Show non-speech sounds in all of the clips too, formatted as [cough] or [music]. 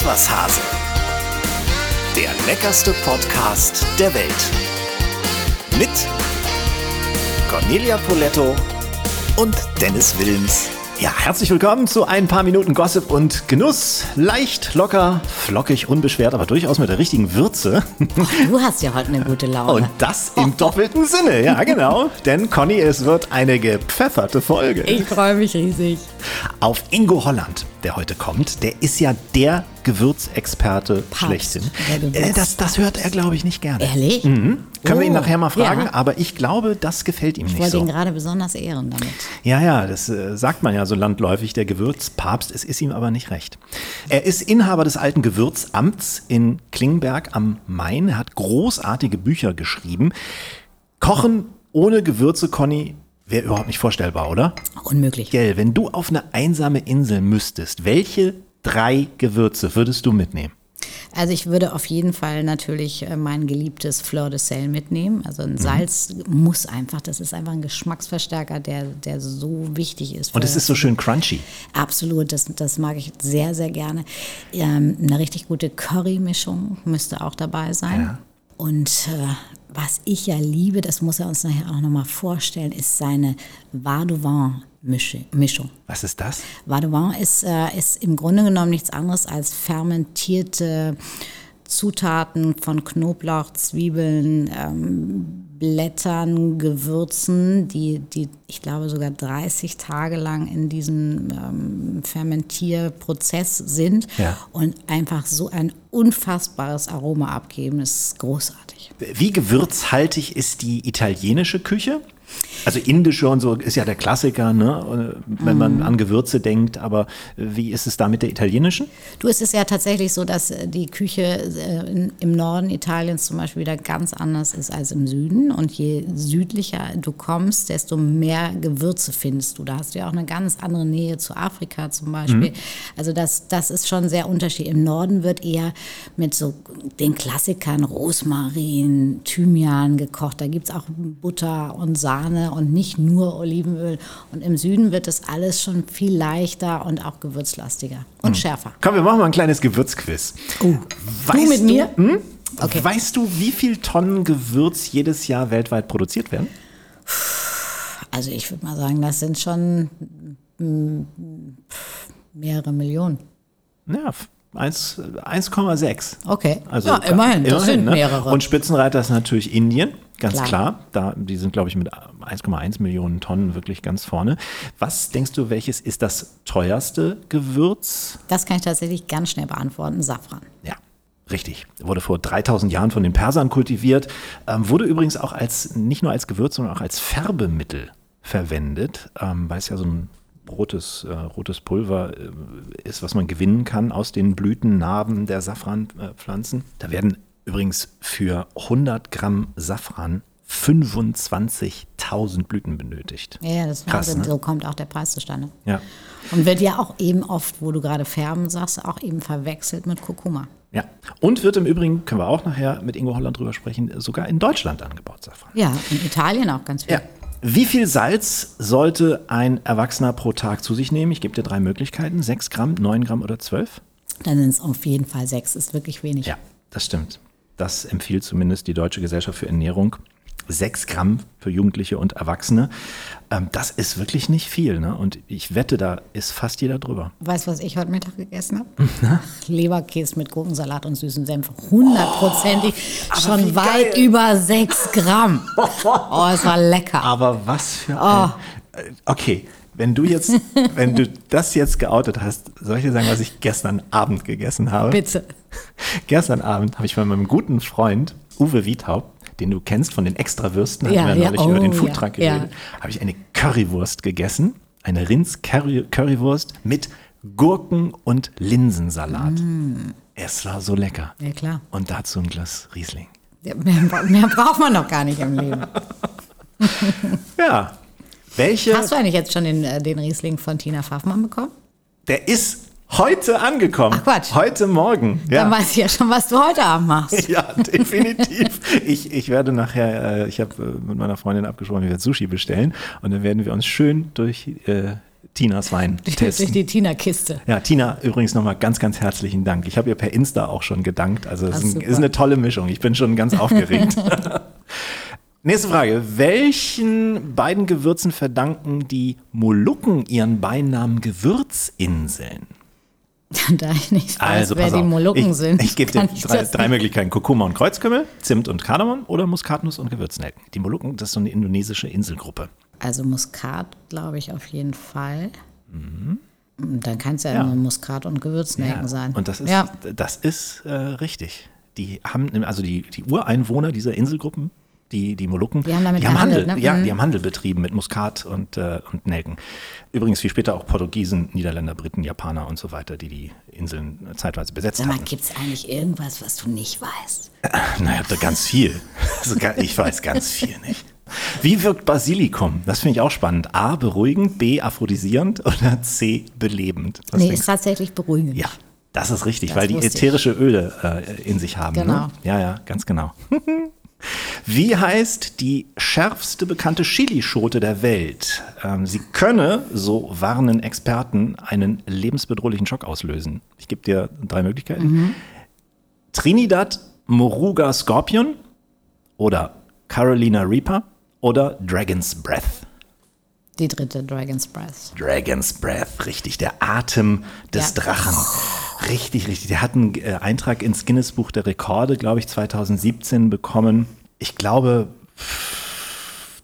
Ist was Hase. Der leckerste Podcast der Welt. Mit Cornelia Poletto und Dennis Wilms. Ja, herzlich willkommen zu ein paar Minuten Gossip und Genuss. Leicht, locker, flockig, unbeschwert, aber durchaus mit der richtigen Würze. Du hast ja heute eine gute Laune. Und das im doppelten Sinne, ja genau. [laughs] Denn Conny, es wird eine gepfefferte Folge. Ich freue mich riesig. Auf Ingo Holland, der heute kommt, der ist ja der Gewürzexperte Papst schlechthin. Gewürz. Äh, das, das hört er, glaube ich, nicht gerne. Ehrlich? Mhm. Können wir ihn Oh, nachher mal fragen, ja. aber ich glaube, das gefällt ihm Ich nicht wollte so. ihn gerade besonders ehren damit. Ja, ja, das äh, sagt man ja so landläufig, der Gewürzpapst. Es ist ihm aber nicht recht. Er ist Inhaber des alten Gewürzamts in Klingberg am Main. Er hat großartige Bücher geschrieben. Kochen ohne Gewürze, Conny, wäre überhaupt nicht vorstellbar, oder? Unmöglich. Gell, wenn du auf eine einsame Insel müsstest, welche drei Gewürze würdest du mitnehmen? Also ich würde auf jeden Fall natürlich äh, mein geliebtes Fleur de Sel mitnehmen. Also Mhm. ein Salz muss einfach, das ist einfach ein Geschmacksverstärker, der, der so wichtig ist. Und es ist so schön crunchy. Absolut, das, das mag ich sehr, sehr gerne. Ähm, eine richtig gute Curry-Mischung müsste auch dabei sein. Ja. Und äh, was ich ja liebe, das muss er uns nachher auch nochmal vorstellen, ist seine Vardovin-Mischung. Was ist das? Vardovin ist, äh, ist im Grunde genommen nichts anderes als fermentierte Zutaten von Knoblauch, Zwiebeln, ähm, Blättern, Gewürzen, die, die ich glaube sogar 30 Tage lang in diesem ähm, Fermentierprozess sind Ja. und einfach so ein unfassbares Aroma abgeben. Das ist großartig. Wie gewürzhaltig ist die italienische Küche? Also indische und so ist ja der Klassiker, ne? wenn man an Gewürze denkt. Aber wie ist es da mit der italienischen? Du, es ist ja tatsächlich so, dass äh, die Küche äh, im Norden Italiens zum Beispiel wieder ganz anders ist als im Süden. Und je südlicher du kommst, desto mehr Gewürze findest du. Da hast du ja auch eine ganz andere Nähe zu Afrika zum Beispiel. Also das, das ist schon sehr unterschiedlich. Im Norden wird eher mit so den Klassikern Rosmarin, Thymian gekocht. Da gibt es auch Butter und Sahne und nicht nur Olivenöl. Und im Süden wird das alles schon viel leichter und auch gewürzlastiger und schärfer. Komm, wir machen mal ein kleines Gewürzquiz. Oh. Weißt du mit mir? Hm? Okay. Weißt du, wie viel Tonnen Gewürz jedes Jahr weltweit produziert werden? Also ich würde mal sagen, das sind schon mm, mehrere Millionen. Ja, eins- 1,6. Okay. Also ja, immerhin, das sind ne? mehrere. Und Spitzenreiter ist natürlich Indien, ganz klar. Klar. Da, die sind, glaube ich, mit 1,1 Millionen Tonnen wirklich ganz vorne. Was denkst du, welches ist das teuerste Gewürz? das kann ich tatsächlich ganz schnell beantworten. Safran. Ja, richtig. Wurde vor 3000 Jahren von den Persern kultiviert. Ähm, wurde übrigens auch als, nicht nur als Gewürz, sondern auch als Färbemittel verwendet, ähm, weil es ja so ein rotes, äh, rotes Pulver äh, ist, was man gewinnen kann aus den Blütennarben der Safranpflanzen. Da werden übrigens für 100 Gramm Safran 25.000 Blüten benötigt. Ja, das Krass, Wahnsinn. ne? So kommt auch der Preis zustande. Ja. Und wird ja auch eben oft, wo du gerade Färben sagst, auch eben verwechselt mit Kurkuma. Ja. Und wird im Übrigen, können wir auch nachher mit Ingo Holland drüber sprechen, sogar in Deutschland angebaut, Safran. Ja, in Italien auch ganz viel. Ja. Wie viel Salz sollte ein Erwachsener pro Tag zu sich nehmen? Ich gebe dir drei Möglichkeiten. 6 Gramm, 9 Gramm oder 12? Dann sind es auf jeden Fall sechs. Ist wirklich wenig. Ja, das stimmt. Das empfiehlt zumindest die Deutsche Gesellschaft für Ernährung. 6 Gramm für Jugendliche und Erwachsene. Ähm, das ist wirklich nicht viel. Ne? Und ich wette, da ist fast jeder drüber. Weißt du, was ich heute Mittag gegessen habe? [laughs] Leberkäse mit Gurkensalat und süßem Senf. Hundertprozentig. schon wie weit geil. über sechs Gramm. [laughs] Oh, es war lecker. Aber was für ein... Äh, Okay, wenn du jetzt, [laughs] wenn du das jetzt geoutet hast, soll ich dir sagen, was ich gestern Abend gegessen habe? Bitte. [laughs] Gestern Abend habe ich bei meinem guten Freund Uwe Wiethaupt, den du kennst von den Extrawürsten, Ja, wir ja, neulich über oh, den ja, Foodtruck ja. geredet, habe ich eine Currywurst gegessen, eine Rinds-Currywurst mit Gurken- und Linsensalat. Mm. Es war so lecker. Ja, klar. Und dazu ein Glas Riesling. Ja, Mehr, mehr braucht man doch gar nicht im Leben. [laughs] Ja. Welche? Hast du eigentlich jetzt schon den, äh, den Riesling von Tina Pfaffmann bekommen? Der ist heute angekommen. Ach, Quatsch. Heute Morgen. Ja. Dann weiß ich ja schon, was du heute Abend machst. [laughs] Ja, definitiv. Ich, ich werde nachher, äh, ich habe äh, mit meiner Freundin abgesprochen, wir werden Sushi bestellen und dann werden wir uns schön durch äh, Tinas Wein Durch testen. die Tina-Kiste. Ja, Tina, übrigens nochmal ganz, ganz herzlichen Dank. Ich habe ihr per Insta auch schon gedankt. Also es ist, ein, ist eine tolle Mischung. Ich bin schon ganz aufgeregt. [laughs] [laughs] Nächste Frage. Welchen beiden Gewürzen verdanken die Molukken ihren Beinamen Gewürzinseln? [laughs] da ich nicht weiß, Also, wer pass die auf. Molukken ich, sind. Ich gebe dir drei, drei. Möglichkeiten. Kurkuma und Kreuzkümmel, Zimt und Kardamom oder Muskatnuss und Gewürznelken. Die Molukken, das ist so eine indonesische Inselgruppe. Also Muskat, glaube ich, auf jeden Fall. Dann kann es ja, Mhm. Ja. nur Muskat und Gewürznelken sein. Und das ist, ja. das ist äh, richtig. Die haben, also die, die Ureinwohner dieser Inselgruppen, die, die Molukken, Die haben damit Handel, gehandelt, ne? ja, Mhm. die haben Handel betrieben mit Muskat und, äh, und Nelken. Übrigens wie später auch Portugiesen, Niederländer, Briten, Japaner und so weiter, die die Inseln äh, zeitweise besetzt haben. gibt es eigentlich irgendwas, was du nicht weißt? Naja, da ganz viel. [laughs] Also, ich weiß ganz viel nicht. Wie wirkt Basilikum? Das finde ich auch spannend. A, beruhigend, B, aphrodisierend oder C, belebend? Was nee, denkst ist tatsächlich beruhigend. Ja, das ist richtig, Das weil die wusste ich. ätherische Öle äh, in sich haben. Genau. Ne? Ja, ja, ganz genau. [laughs] Wie heißt die schärfste bekannte Chilischote der Welt? Ähm, sie könne, so warnen Experten, einen lebensbedrohlichen Schock auslösen. Ich gebe dir drei Möglichkeiten. Mhm. Trinidad Moruga Scorpion oder Carolina Reaper oder Dragon's Breath. Die dritte Dragon's Breath. Dragon's Breath, richtig, der Atem des Ja. Drachen. Richtig, richtig. Der hat einen äh, Eintrag ins Guinness Buch der Rekorde, glaube ich, 2017 bekommen. Ich glaube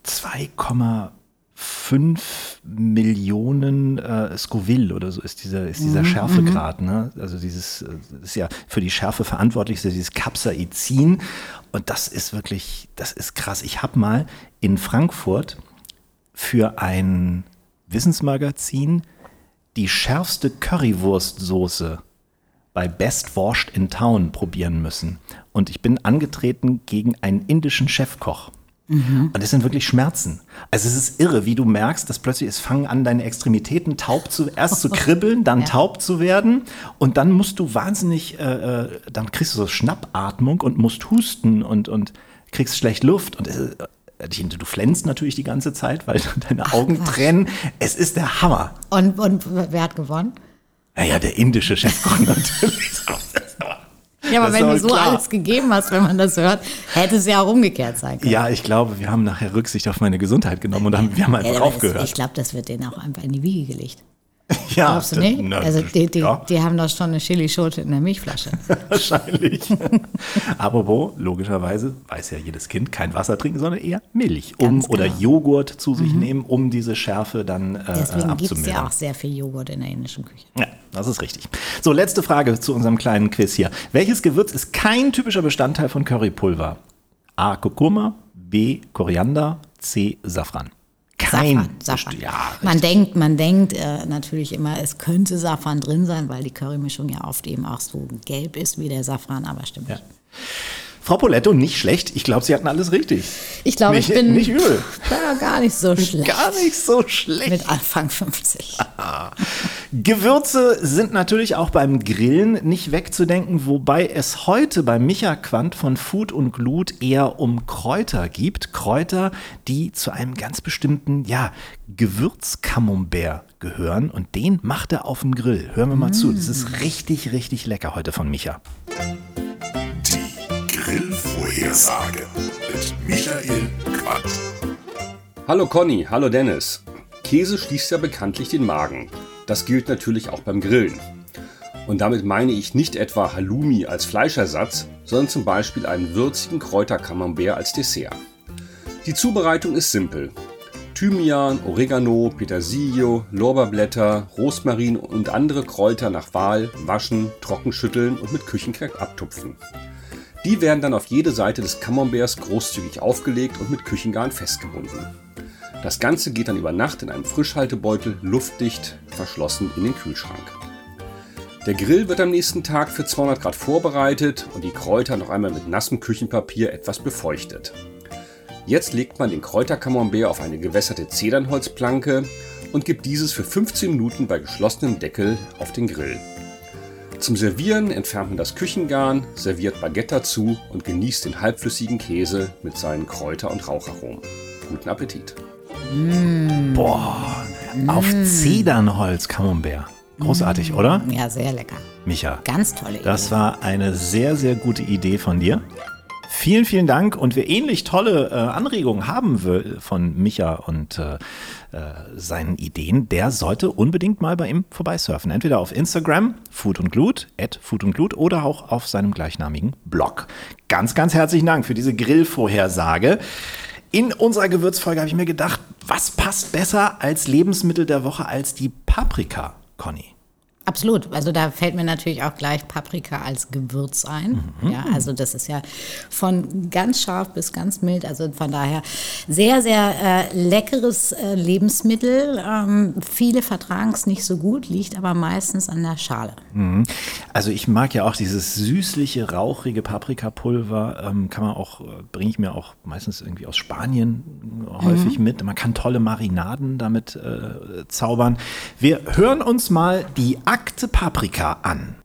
2,5 Millionen äh, Scoville oder so ist dieser, ist dieser Schärfegrad. Ne? Also dieses äh, ist ja für die Schärfe verantwortlich, ist ja dieses Capsaicin. Und das ist wirklich, das ist krass. Ich habe mal in Frankfurt für ein Wissensmagazin die schärfste Currywurstsoße bei Best Washed in Town probieren müssen. Und ich bin angetreten gegen einen indischen Chefkoch. Und das sind wirklich Schmerzen. Also es ist irre, wie du merkst, dass plötzlich es fangen an, deine Extremitäten taub zu, erst zu [laughs] kribbeln, dann taub zu werden. Und dann musst du wahnsinnig, äh, äh, dann kriegst du so Schnappatmung und musst husten und, und kriegst schlecht Luft. Und äh, du flänzt natürlich die ganze Zeit, weil [laughs] deine Augen Quatsch. tränen. Es ist der Hammer. Und, und wer hat gewonnen? Naja, der indische Chefkoch [laughs] natürlich. Ja, aber Das wenn aber du so klar. alles gegeben hast, wenn man das hört, hätte es ja auch umgekehrt sein können. Ja, ich glaube, wir haben nachher Rücksicht auf meine Gesundheit genommen und haben, wir haben Ja, einfach das, aufgehört. ich glaube, das wird denen auch einfach in die Wiege gelegt. Ja, Glaubst du das- nicht? na, also die, die, ja, die haben doch schon eine Chilischote in der Milchflasche. [laughs] wahrscheinlich. [laughs] Apropos, logischerweise weiß ja jedes Kind kein Wasser trinken, sondern eher Milch. Um, Ganz Oder genau. Joghurt zu sich nehmen, um diese Schärfe dann äh, Deswegen gibt es ja auch sehr viel Joghurt in der indischen Küche. Ja, das ist richtig. So, letzte Frage zu unserem kleinen Quiz hier. Welches Gewürz ist kein typischer Bestandteil von Currypulver? A. Kurkuma, B. Koriander, C. Safran. Kein. Safran, Ja, man denkt, man denkt äh, natürlich immer, es könnte Safran drin sein, weil die Currymischung ja oft eben auch so gelb ist wie der Safran, aber stimmt Ja. nicht. Frau Poletto, nicht schlecht. Ich glaube, Sie hatten alles richtig. Ich glaube, ich bin nicht übel. Ja, gar nicht so schlecht. Gar nicht so schlecht. Mit Anfang 50. [laughs] Gewürze sind natürlich auch beim Grillen nicht wegzudenken, wobei es heute bei Micha Quandt von Food und Glut eher um Kräuter gibt. Kräuter, die zu einem ganz bestimmten, ja, Gewürzkamembert gehören und den macht er auf dem Grill. Hören wir mal zu. Das ist richtig, richtig lecker heute von Micha. Grillvorhersage mit Michael Quandt. Hallo Conny, hallo Dennis. Käse schließt ja bekanntlich den Magen. Das gilt natürlich auch beim Grillen. Und damit meine ich nicht etwa Halloumi als Fleischersatz, sondern zum Beispiel einen würzigen Kräuterkamembert als Dessert. Die Zubereitung ist simpel. Thymian, Oregano, Petersilie, Lorbeerblätter, Rosmarin und andere Kräuter nach Wahl waschen, trockenschütteln und mit Küchenkreck abtupfen. Die werden dann auf jede Seite des Camemberts großzügig aufgelegt und mit Küchengarn festgebunden. Das Ganze geht dann über Nacht in einem Frischhaltebeutel luftdicht verschlossen in den Kühlschrank. Der Grill wird am nächsten Tag für 200 Grad vorbereitet und die Kräuter noch einmal mit nassem Küchenpapier etwas befeuchtet. Jetzt legt man den Kräuterkamembert auf eine gewässerte Zedernholzplanke und gibt dieses für 15 Minuten bei geschlossenem Deckel auf den Grill. Zum Servieren entfernt man das Küchengarn, serviert Baguette dazu und genießt den halbflüssigen Käse mit seinen Kräuter- und Raucharomen. Guten Appetit! Boah, auf Zedernholz Camembert. Großartig, oder? Ja, sehr lecker. Micha, Ganz tolle Idee. das war eine sehr, sehr gute Idee von dir. Vielen, vielen Dank. Und wer ähnlich tolle äh, Anregungen haben will von Micha und äh, äh, seinen Ideen, der sollte unbedingt mal bei ihm vorbeisurfen. Entweder auf Instagram, Food und Glut, at Food und Glut, oder auch auf seinem gleichnamigen Blog. Ganz, ganz herzlichen Dank für diese Grillvorhersage. In unserer Gewürzfolge habe ich mir gedacht, was passt besser als Lebensmittel der Woche als die Paprika, Conny? Absolut. Also da fällt mir natürlich auch gleich Paprika als Gewürz ein. Mhm. Ja, also das ist ja von ganz scharf bis ganz mild. Also von daher sehr, sehr äh, leckeres äh, Lebensmittel. Ähm, viele vertragen es nicht so gut, liegt aber meistens an der Schale. Also ich mag ja auch dieses süßliche, rauchige Paprikapulver. Ähm, kann man auch, äh, bringe ich mir auch meistens irgendwie aus Spanien äh, häufig mit. Man kann tolle Marinaden damit äh, zaubern. Wir hören uns mal die Akte Paprika an.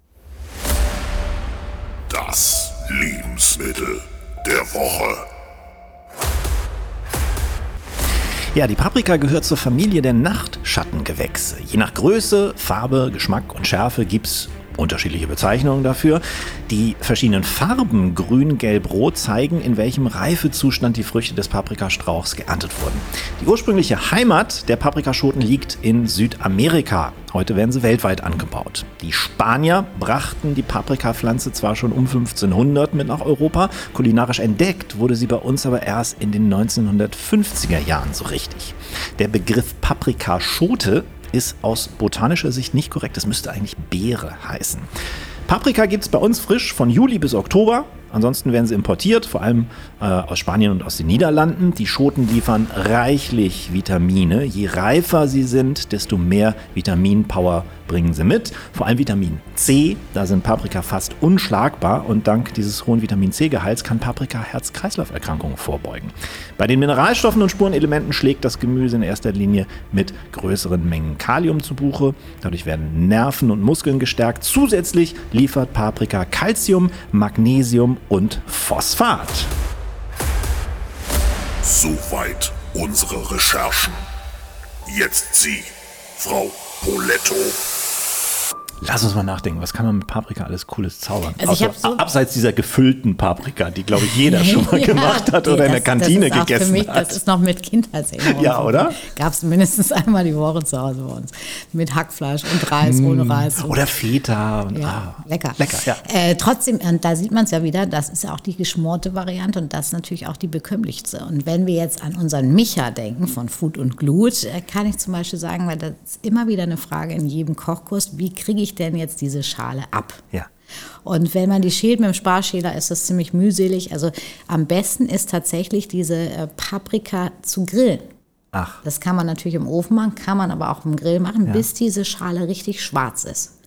Das Lebensmittel der Woche. Ja, die Paprika gehört zur Familie der Nachtschattengewächse. Je nach Größe, Farbe, Geschmack und Schärfe gibt's unterschiedliche Bezeichnungen dafür. Die verschiedenen Farben grün, gelb, rot zeigen, in welchem Reifezustand die Früchte des Paprikastrauchs geerntet wurden. Die ursprüngliche Heimat der Paprikaschoten liegt in Südamerika. Heute werden sie weltweit angebaut. Die Spanier brachten die Paprikapflanze zwar schon um 1500 mit nach Europa, kulinarisch entdeckt wurde sie bei uns aber erst in den 1950er Jahren so richtig. Der Begriff Paprikaschote ist aus botanischer Sicht nicht korrekt. Es müsste eigentlich Beere heißen. Paprika gibt es bei uns frisch von Juli bis Oktober. Ansonsten werden sie importiert, vor allem äh, aus Spanien und aus den Niederlanden. Die Schoten liefern reichlich Vitamine. Je reifer sie sind, desto mehr Vitaminpower bringen sie mit. Vor allem Vitamin C, da sind Paprika fast unschlagbar und dank dieses hohen Vitamin C-Gehalts kann Paprika Herz-Kreislauf-Erkrankungen vorbeugen. Bei den Mineralstoffen und Spurenelementen schlägt das Gemüse in erster Linie mit größeren Mengen Kalium zu Buche. Dadurch werden Nerven und Muskeln gestärkt. Zusätzlich liefert Paprika Calcium, Magnesium und Phosphat. Soweit unsere Recherchen. Jetzt Sie, Frau Poletto. Lass uns mal nachdenken, was kann man mit Paprika alles Cooles zaubern? Also ich hab so- abseits dieser gefüllten Paprika, die, glaube ich, jeder schon mal [laughs] Ja, gemacht hat nee, oder in der das- Kantine das ist auch gegessen für mich, hat. Das ist noch mit Kindheitserinnerung. Ja, oder? Gab es mindestens einmal die Woche zu Hause bei uns. Mit Hackfleisch und Reis, ohne Reis. Mm. Oder Feta. Und, Ja, ah, lecker. Lecker, ja. Äh, trotzdem, und da sieht man es ja wieder, das ist ja auch die geschmorte Variante und das ist natürlich auch die bekömmlichste. Und wenn wir jetzt an unseren Micha denken von Food und Glut, äh, kann ich zum Beispiel sagen, weil das ist immer wieder eine Frage in jedem Kochkurs, wie kriege ich denn jetzt diese Schale ab? Ja. Und wenn man die schält mit dem Sparschäler, ist das ziemlich mühselig. Also am besten ist tatsächlich diese äh, Paprika zu grillen. Ach, Das kann man natürlich im Ofen machen, kann man aber auch im Grill machen, bis diese Schale richtig schwarz ist.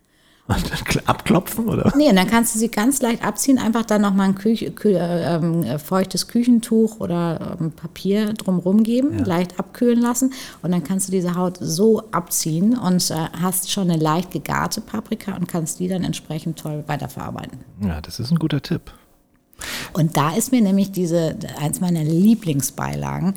Und dann abklopfen, oder? Nee, und dann kannst du sie ganz leicht abziehen, einfach dann nochmal ein Küch Kü äh, ähm, feuchtes Küchentuch oder ähm, Papier drumherum geben, leicht abkühlen lassen und dann kannst du diese Haut so abziehen und äh, hast schon eine leicht gegarte Paprika und kannst die dann entsprechend toll weiterverarbeiten. Ja, das ist ein guter Tipp. Und da ist mir nämlich diese, eins meiner Lieblingsbeilagen,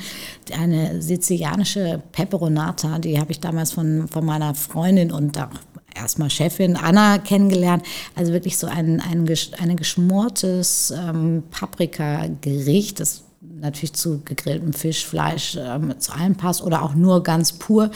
eine sizilianische Peperonata, die habe ich damals von, von meiner Freundin und auch erstmal Chefin Anna kennengelernt. Also wirklich so ein, ein, eine geschmortes ähm, Paprikagericht, das natürlich zu gegrilltem Fisch, Fleisch, ähm, zu allem passt oder auch nur ganz pur.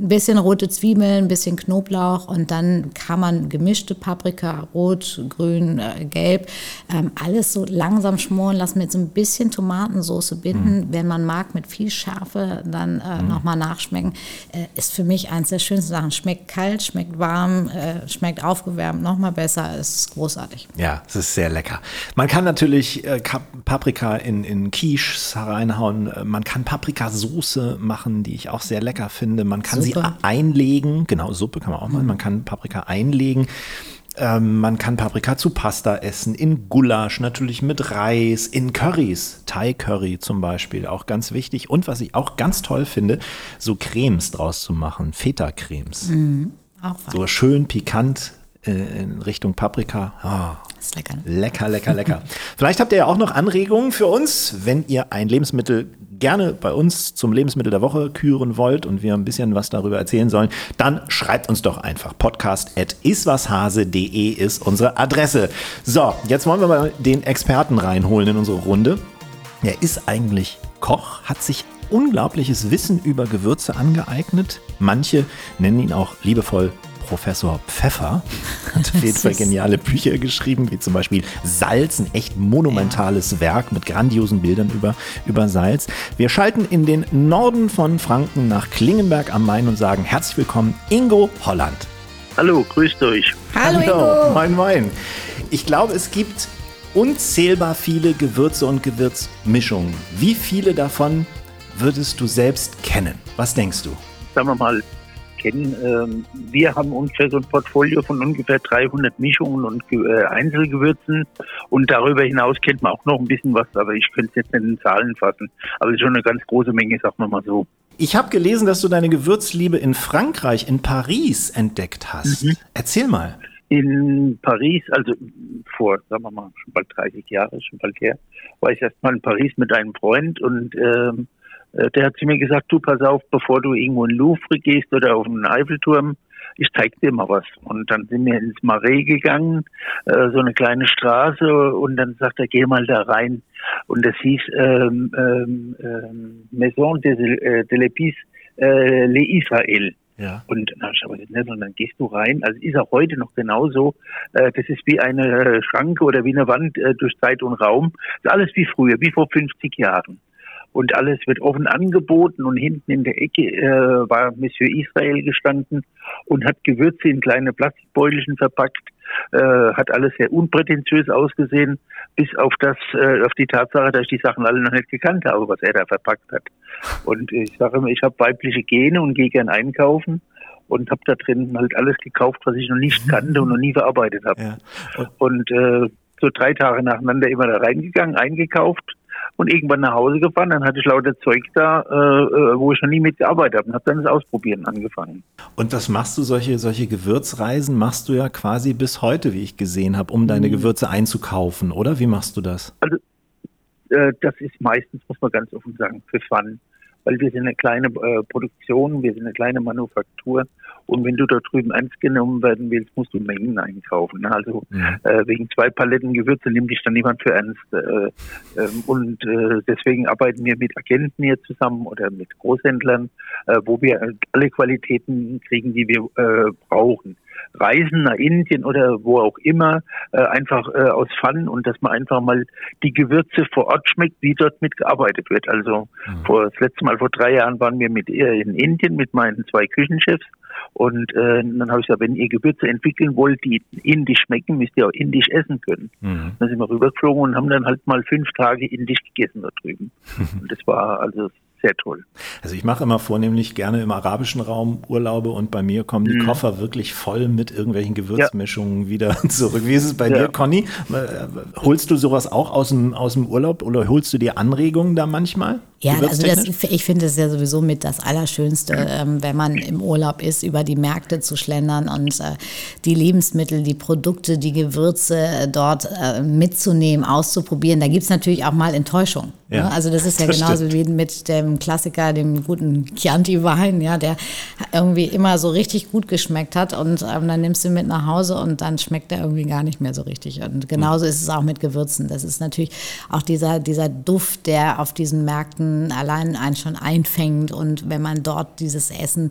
Ein bisschen rote Zwiebeln, ein bisschen Knoblauch und dann kann man gemischte Paprika, rot, grün, äh, gelb, ähm, alles so langsam schmoren lassen mit so ein bisschen Tomatensauce binden. Wenn man mag, mit viel Schärfe dann äh, nochmal nachschmecken. Äh, ist für mich eins der schönsten Sachen. Schmeckt kalt, schmeckt warm, äh, schmeckt aufgewärmt, nochmal besser. Ist großartig. Ja, es ist sehr lecker. Man kann natürlich äh, Paprika in, in Quiches reinhauen. Äh, Man kann Paprikasoße machen, die ich auch sehr lecker finde. Man kann sie einlegen. Genau, Suppe kann man auch machen. Man kann Paprika einlegen. Ähm, man kann Paprika zu Pasta essen, in Gulasch, natürlich mit Reis, in Currys, Thai-Curry zum Beispiel, auch ganz wichtig. Und was ich auch ganz toll finde, so Cremes draus zu machen, Feta-Cremes. Auch fein. So schön pikant in Richtung Paprika. Oh, ist lecker. Lecker, lecker, lecker. [laughs] Vielleicht habt ihr ja auch noch Anregungen für uns, wenn ihr ein Lebensmittel gerne bei uns zum Lebensmittel der Woche küren wollt und wir ein bisschen was darüber erzählen sollen, dann schreibt uns doch einfach. Podcast at iswashase.de ist unsere Adresse. So, jetzt wollen wir mal den Experten reinholen in unsere Runde. Er ist eigentlich Koch, hat sich unglaubliches Wissen über Gewürze angeeignet. Manche nennen ihn auch liebevoll Professor Pfeffer. Hat auf jeden Fall geniale Bücher geschrieben, wie zum Beispiel Salz, ein echt monumentales ja. Werk mit grandiosen Bildern über, über Salz. Wir schalten in den Norden von Franken nach Klingenberg am Main und sagen herzlich willkommen, Ingo Holland. Hallo, grüßt euch. Hallo, Hallo Ingo. Moin, moin. Ich glaube, es gibt unzählbar viele Gewürze und Gewürzmischungen. Wie viele davon würdest du selbst kennen? Was denkst du? Sagen wir mal, kennen. Ähm, wir haben ungefähr so ein Portfolio von ungefähr 300 Mischungen und äh, Einzelgewürzen und darüber hinaus kennt man auch noch ein bisschen was, aber ich könnte es jetzt nicht in Zahlen fassen. Aber es ist schon eine ganz große Menge, sagen wir mal so. Ich habe gelesen, dass du deine Gewürzliebe in Frankreich, in Paris entdeckt hast. Mhm. Erzähl mal. In Paris, also vor, sagen wir mal, schon bald 30 Jahre, schon bald her, war ich erst mal in Paris mit einem Freund und ähm, äh, der hat zu mir gesagt, du pass auf, bevor du irgendwo in Louvre gehst oder auf einen Eiffelturm, ich zeig dir mal was. Und dann sind wir ins Marais gegangen, äh, so eine kleine Straße, und dann sagt er, geh mal da rein. Und das hieß ähm, ähm, ähm Maison de, äh, de l'Épice äh, Le Israel. Ja. Und dann habe ich gesagt, und dann gehst du rein. Also ist auch heute noch genauso. Äh, das ist wie eine Schranke oder wie eine Wand äh, durch Zeit und Raum. Das ist alles wie früher, wie vor 50 Jahren und alles wird offen angeboten und hinten in der Ecke äh, war Monsieur Israel gestanden und hat Gewürze in kleine Plastikbeutelchen verpackt, äh, hat alles sehr unprätentiös ausgesehen, bis auf das, äh, auf die Tatsache, dass ich die Sachen alle noch nicht gekannt habe, was er da verpackt hat. Und ich sage immer, ich habe weibliche Gene und gehe gern einkaufen und habe da drin halt alles gekauft, was ich noch nicht kannte und noch nie verarbeitet habe. Ja. Und, und äh, so drei Tage nacheinander immer da reingegangen, eingekauft und irgendwann nach Hause gefahren. Dann hatte ich lauter Zeug da, äh, äh wo ich noch nie mitgearbeitet habe und habe dann das Ausprobieren angefangen. Und was machst du, solche, solche Gewürzreisen machst du ja quasi bis heute, wie ich gesehen habe, um deine mhm. Gewürze einzukaufen, oder? Wie machst du das? Also, äh, das ist meistens, muss man ganz offen sagen, für Fun. Weil wir sind eine kleine äh, Produktion, wir sind eine kleine Manufaktur und wenn du da drüben ernst genommen werden willst, musst du Mengen einkaufen. Ne? Also ja. äh, wegen zwei Paletten Gewürze nimmt dich dann niemand für ernst. Äh, ähm, und äh, deswegen arbeiten wir mit Agenten hier zusammen oder mit Großhändlern, äh, wo wir alle Qualitäten kriegen, die wir äh, brauchen. Reisen nach Indien oder wo auch immer, äh, einfach äh, aus Fun und dass man einfach mal die Gewürze vor Ort schmeckt, wie dort mitgearbeitet wird. Also mhm. vor das letzte Mal vor drei Jahren waren wir mit äh, in Indien mit meinen zwei Küchenchefs und äh, dann habe ich gesagt, wenn ihr Gewürze entwickeln wollt, die indisch schmecken, müsst ihr auch indisch essen können. Mhm. Dann sind wir rübergeflogen und haben dann halt mal fünf Tage indisch gegessen da drüben. [laughs] und das war also sehr toll. Also ich mache immer vornehmlich gerne im arabischen Raum Urlaube und bei mir kommen die mhm. Koffer wirklich voll mit irgendwelchen Gewürzmischungen ja. wieder [laughs] zurück. Wie ist es bei ja. dir, Conny? Äh, holst du sowas auch aus dem, aus dem Urlaub oder holst du dir Anregungen da manchmal? Ja, also das, ich finde es ja sowieso mit das Allerschönste, ähm, wenn man im Urlaub ist, über die Märkte zu schlendern und äh, die Lebensmittel, die Produkte, die Gewürze äh, dort äh, mitzunehmen, auszuprobieren. Da gibt es natürlich auch mal Enttäuschung. Ja, ne? Also das ist ja das genauso stimmt. wie mit dem Klassiker, dem guten Chianti-Wein, ja, der irgendwie immer so richtig gut geschmeckt hat und ähm, dann nimmst du mit nach Hause und dann schmeckt er irgendwie gar nicht mehr so richtig. Und genauso ist es auch mit Gewürzen. Das ist natürlich auch dieser, dieser Duft, der auf diesen Märkten allein einen schon einfängt. Und wenn man dort dieses Essen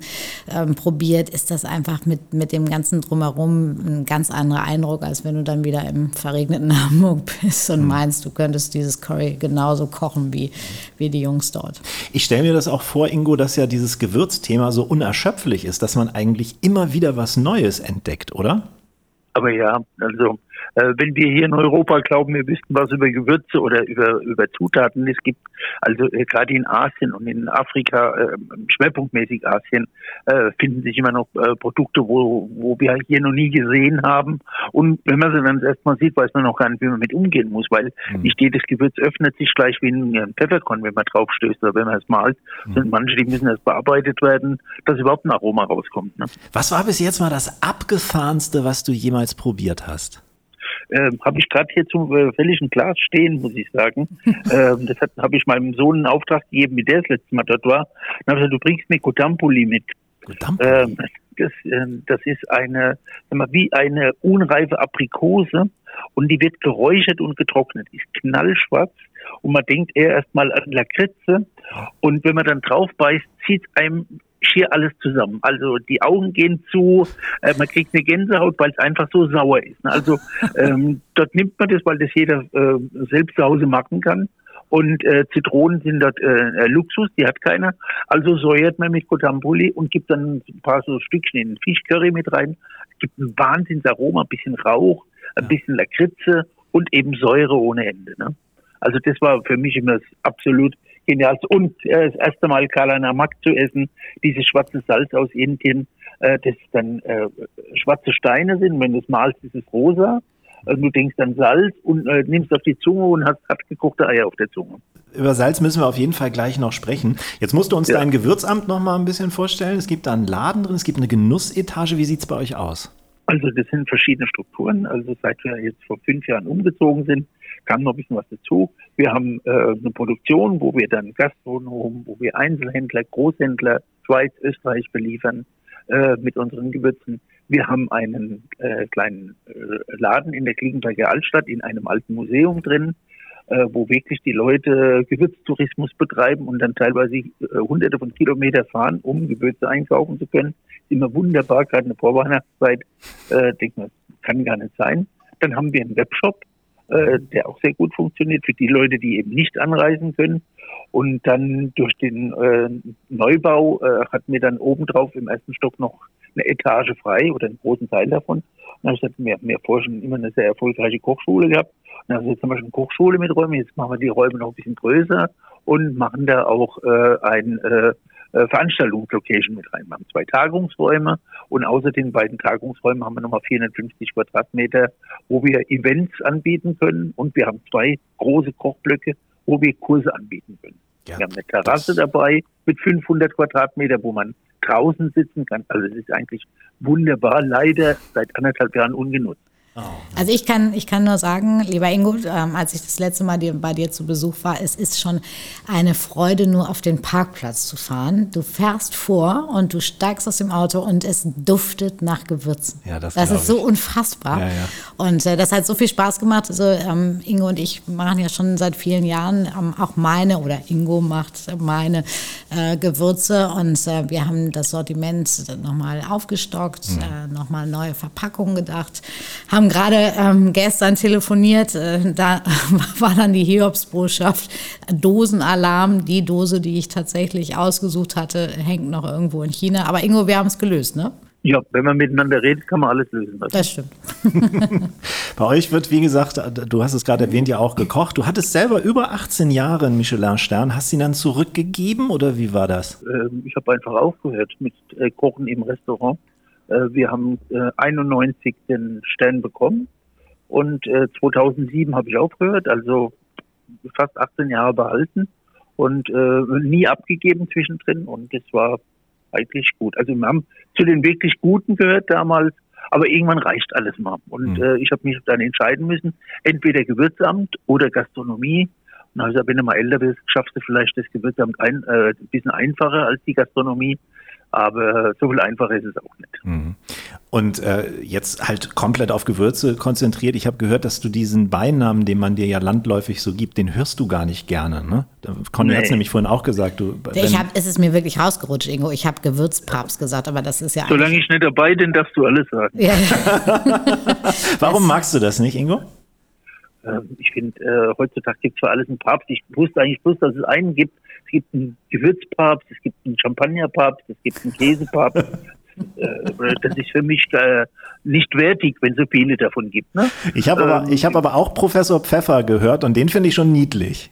ähm, probiert, ist das einfach mit, mit dem ganzen Drumherum ein ganz anderer Eindruck, als wenn du dann wieder im verregneten [laughs] Hamburg bist und mhm. meinst, du könntest dieses Curry genauso kochen wie, wie die Jungs dort. Ich stelle mir das auch vor, Ingo, dass ja dieses Gewürzthema so unerschöpflich ist, dass man eigentlich immer wieder was Neues entdeckt, oder? Aber ja, also wenn wir hier in Europa glauben, wir wüssten was über Gewürze oder über, über Zutaten, es gibt also äh, gerade in Asien und in Afrika, äh, schwerpunktmäßig Asien, äh, finden sich immer noch äh, Produkte, wo, wo wir hier noch nie gesehen haben. Und wenn man sie dann erstmal sieht, weiß man noch gar nicht, wie man mit umgehen muss, weil mhm. nicht jedes Gewürz öffnet sich gleich wie ein Pfefferkorn, wenn man drauf stößt oder wenn man es malt. Mhm. Sind manche, die müssen erst bearbeitet werden, dass überhaupt ein Aroma rauskommt. Ne? Was war bis jetzt mal das abgefahrenste, was du jemals probiert hast? Äh, habe ich gerade hier zum äh, fälligen Glas stehen, muss ich sagen. [laughs] ähm, das habe ich meinem Sohn einen Auftrag gegeben, wie der das letzte Mal dort war. Dann habe ich gesagt, du bringst mir Kodampoli mit. Kodampoli? Ähm, das, äh, das ist eine, mal, wie eine unreife Aprikose und die wird geräuchert und getrocknet, ist knallschwarz und man denkt eher erstmal an Lakritze und wenn man dann drauf beißt, zieht einem schier alles zusammen. Also die Augen gehen zu, äh, man kriegt eine Gänsehaut, weil es einfach so sauer ist. Ne? Also [laughs] ähm, dort nimmt man das, weil das jeder äh, selbst zu Hause machen kann. Und äh, Zitronen sind dort äh, Luxus, die hat keiner. Also säuert man mit Kotambuli und gibt dann ein paar so Stückchen in den Fischcurry mit rein. Es gibt ein Wahnsinnsaroma, ein bisschen Rauch, ein bisschen Lakritze und eben Säure ohne Ende. Ne? Also das war für mich immer das absolut genial. Und äh, das erste Mal Kalanamak zu essen, dieses schwarze Salz aus Indien, äh, das dann äh, schwarze Steine sind. Wenn du es malst, ist es rosa. Also du denkst an Salz und äh, nimmst auf die Zunge und hast hart gekochte Eier auf der Zunge. Über Salz müssen wir auf jeden Fall gleich noch sprechen. Jetzt musst du uns ja. dein Gewürzamt noch mal ein bisschen vorstellen. Es gibt da einen Laden drin, es gibt eine Genussetage. Wie sieht es bei euch aus? Also das sind verschiedene Strukturen. Also seit wir jetzt vor fünf Jahren umgezogen sind, kam noch ein bisschen was dazu. Wir haben äh, eine Produktion, wo wir dann Gastronomen, wo wir Einzelhändler, Großhändler, Schweiz, Österreich beliefern äh, mit unseren Gewürzen. Wir haben einen äh, kleinen äh, Laden in der Klingenberger Altstadt in einem alten Museum drin, äh, wo wirklich die Leute Gewürztourismus betreiben und dann teilweise äh, hunderte von Kilometer fahren, um Gewürze einkaufen zu können. Immer wunderbar, gerade in der Vorweihnachtszeit. Äh, denkt man, kann gar nicht sein. Dann haben wir einen Webshop, äh, der auch sehr gut funktioniert für die Leute, die eben nicht anreisen können. Und dann durch den äh, Neubau äh, hatten wir dann obendrauf im ersten Stock noch eine Etage frei oder einen großen Teil davon. Und dann habe ich gesagt, wir, wir haben vorher schon immer eine sehr erfolgreiche Kochschule gehabt. Und dann haben wir jetzt zum Beispiel eine Kochschule mit Räumen. Jetzt machen wir die Räume noch ein bisschen größer und machen da auch äh, ein äh, äh, Veranstaltungslocation mit rein. Wir haben zwei Tagungsräume und außer den beiden Tagungsräumen haben wir nochmal 450 Quadratmeter, wo wir Events anbieten können und wir haben zwei große Kochblöcke, wo wir Kurse anbieten können. Ja, wir haben eine Terrasse dabei mit 500 Quadratmeter, wo man draußen sitzen kann. Also es ist eigentlich wunderbar, leider seit anderthalb Jahren ungenutzt. Also ich kann, ich kann nur sagen, lieber Ingo, ähm, als ich das letzte Mal dir, bei dir zu Besuch war, es ist schon eine Freude, nur auf den Parkplatz zu fahren. Du fährst vor und du steigst aus dem Auto und es duftet nach Gewürzen. Ja, das, das ist so unfassbar. Ja, ja. Und äh, das hat so viel Spaß gemacht. Also ähm, Ingo und ich machen ja schon seit vielen Jahren ähm, auch meine oder Ingo macht meine äh, Gewürze und äh, wir haben das Sortiment nochmal aufgestockt, mhm. Äh, nochmal neue Verpackungen gedacht, haben gerade ähm, gestern telefoniert, äh, da [laughs] war dann die Hiobsbotschaft, Dosenalarm, die Dose, die ich tatsächlich ausgesucht hatte, hängt noch irgendwo in China. Aber Ingo, wir haben es gelöst, ne? Ja, wenn man miteinander redet, kann man alles lösen. Das stimmt. [laughs] Bei euch wird, wie gesagt, du hast es gerade erwähnt, ja auch gekocht. Du hattest selber über 18 Jahre einen Michelin-Stern. Hast du ihn dann zurückgegeben oder wie war das? Ähm, ich habe einfach aufgehört mit äh, Kochen im Restaurant. Äh, wir haben 91 äh, den Stern bekommen und 2007 äh, habe ich aufgehört, also fast 18 Jahre behalten und nie abgegeben zwischendrin und das war eigentlich gut. Also wir haben zu den wirklich Guten gehört damals, aber irgendwann reicht alles mal. Und mhm. äh, ich habe mich dann entscheiden müssen, entweder Gewürzamt oder Gastronomie. Und also wenn du mal älter bist, schaffst du vielleicht das Gewürzamt ein, äh, ein bisschen einfacher als die Gastronomie. Aber so viel einfacher ist es auch nicht. Mhm. Und äh, jetzt halt komplett auf Gewürze konzentriert. Ich habe gehört, dass du diesen Beinamen, den man dir ja landläufig so gibt, den hörst du gar nicht gerne. Ne? Conny nee. hat es nämlich vorhin auch gesagt. Du, ich hab, es ist mir wirklich rausgerutscht, Ingo. Ich habe Gewürzpapst gesagt, aber das ist ja. Solange ich nicht dabei bin, darfst du alles sagen. Ja. [laughs] Warum magst du das nicht, Ingo? Ähm, ich finde, äh, heutzutage gibt es für alles einen Papst. Ich wusste eigentlich bloß, dass es einen gibt, es gibt einen Gewürzpapst, es gibt einen Champagnerpapst, es gibt einen Käsepapst. [laughs] äh, das ist für mich äh, nicht wertig, wenn es so viele davon gibt. Ne? Ich habe aber, Ähm, ich hab aber auch Professor Pfeffer gehört und den finde ich schon niedlich.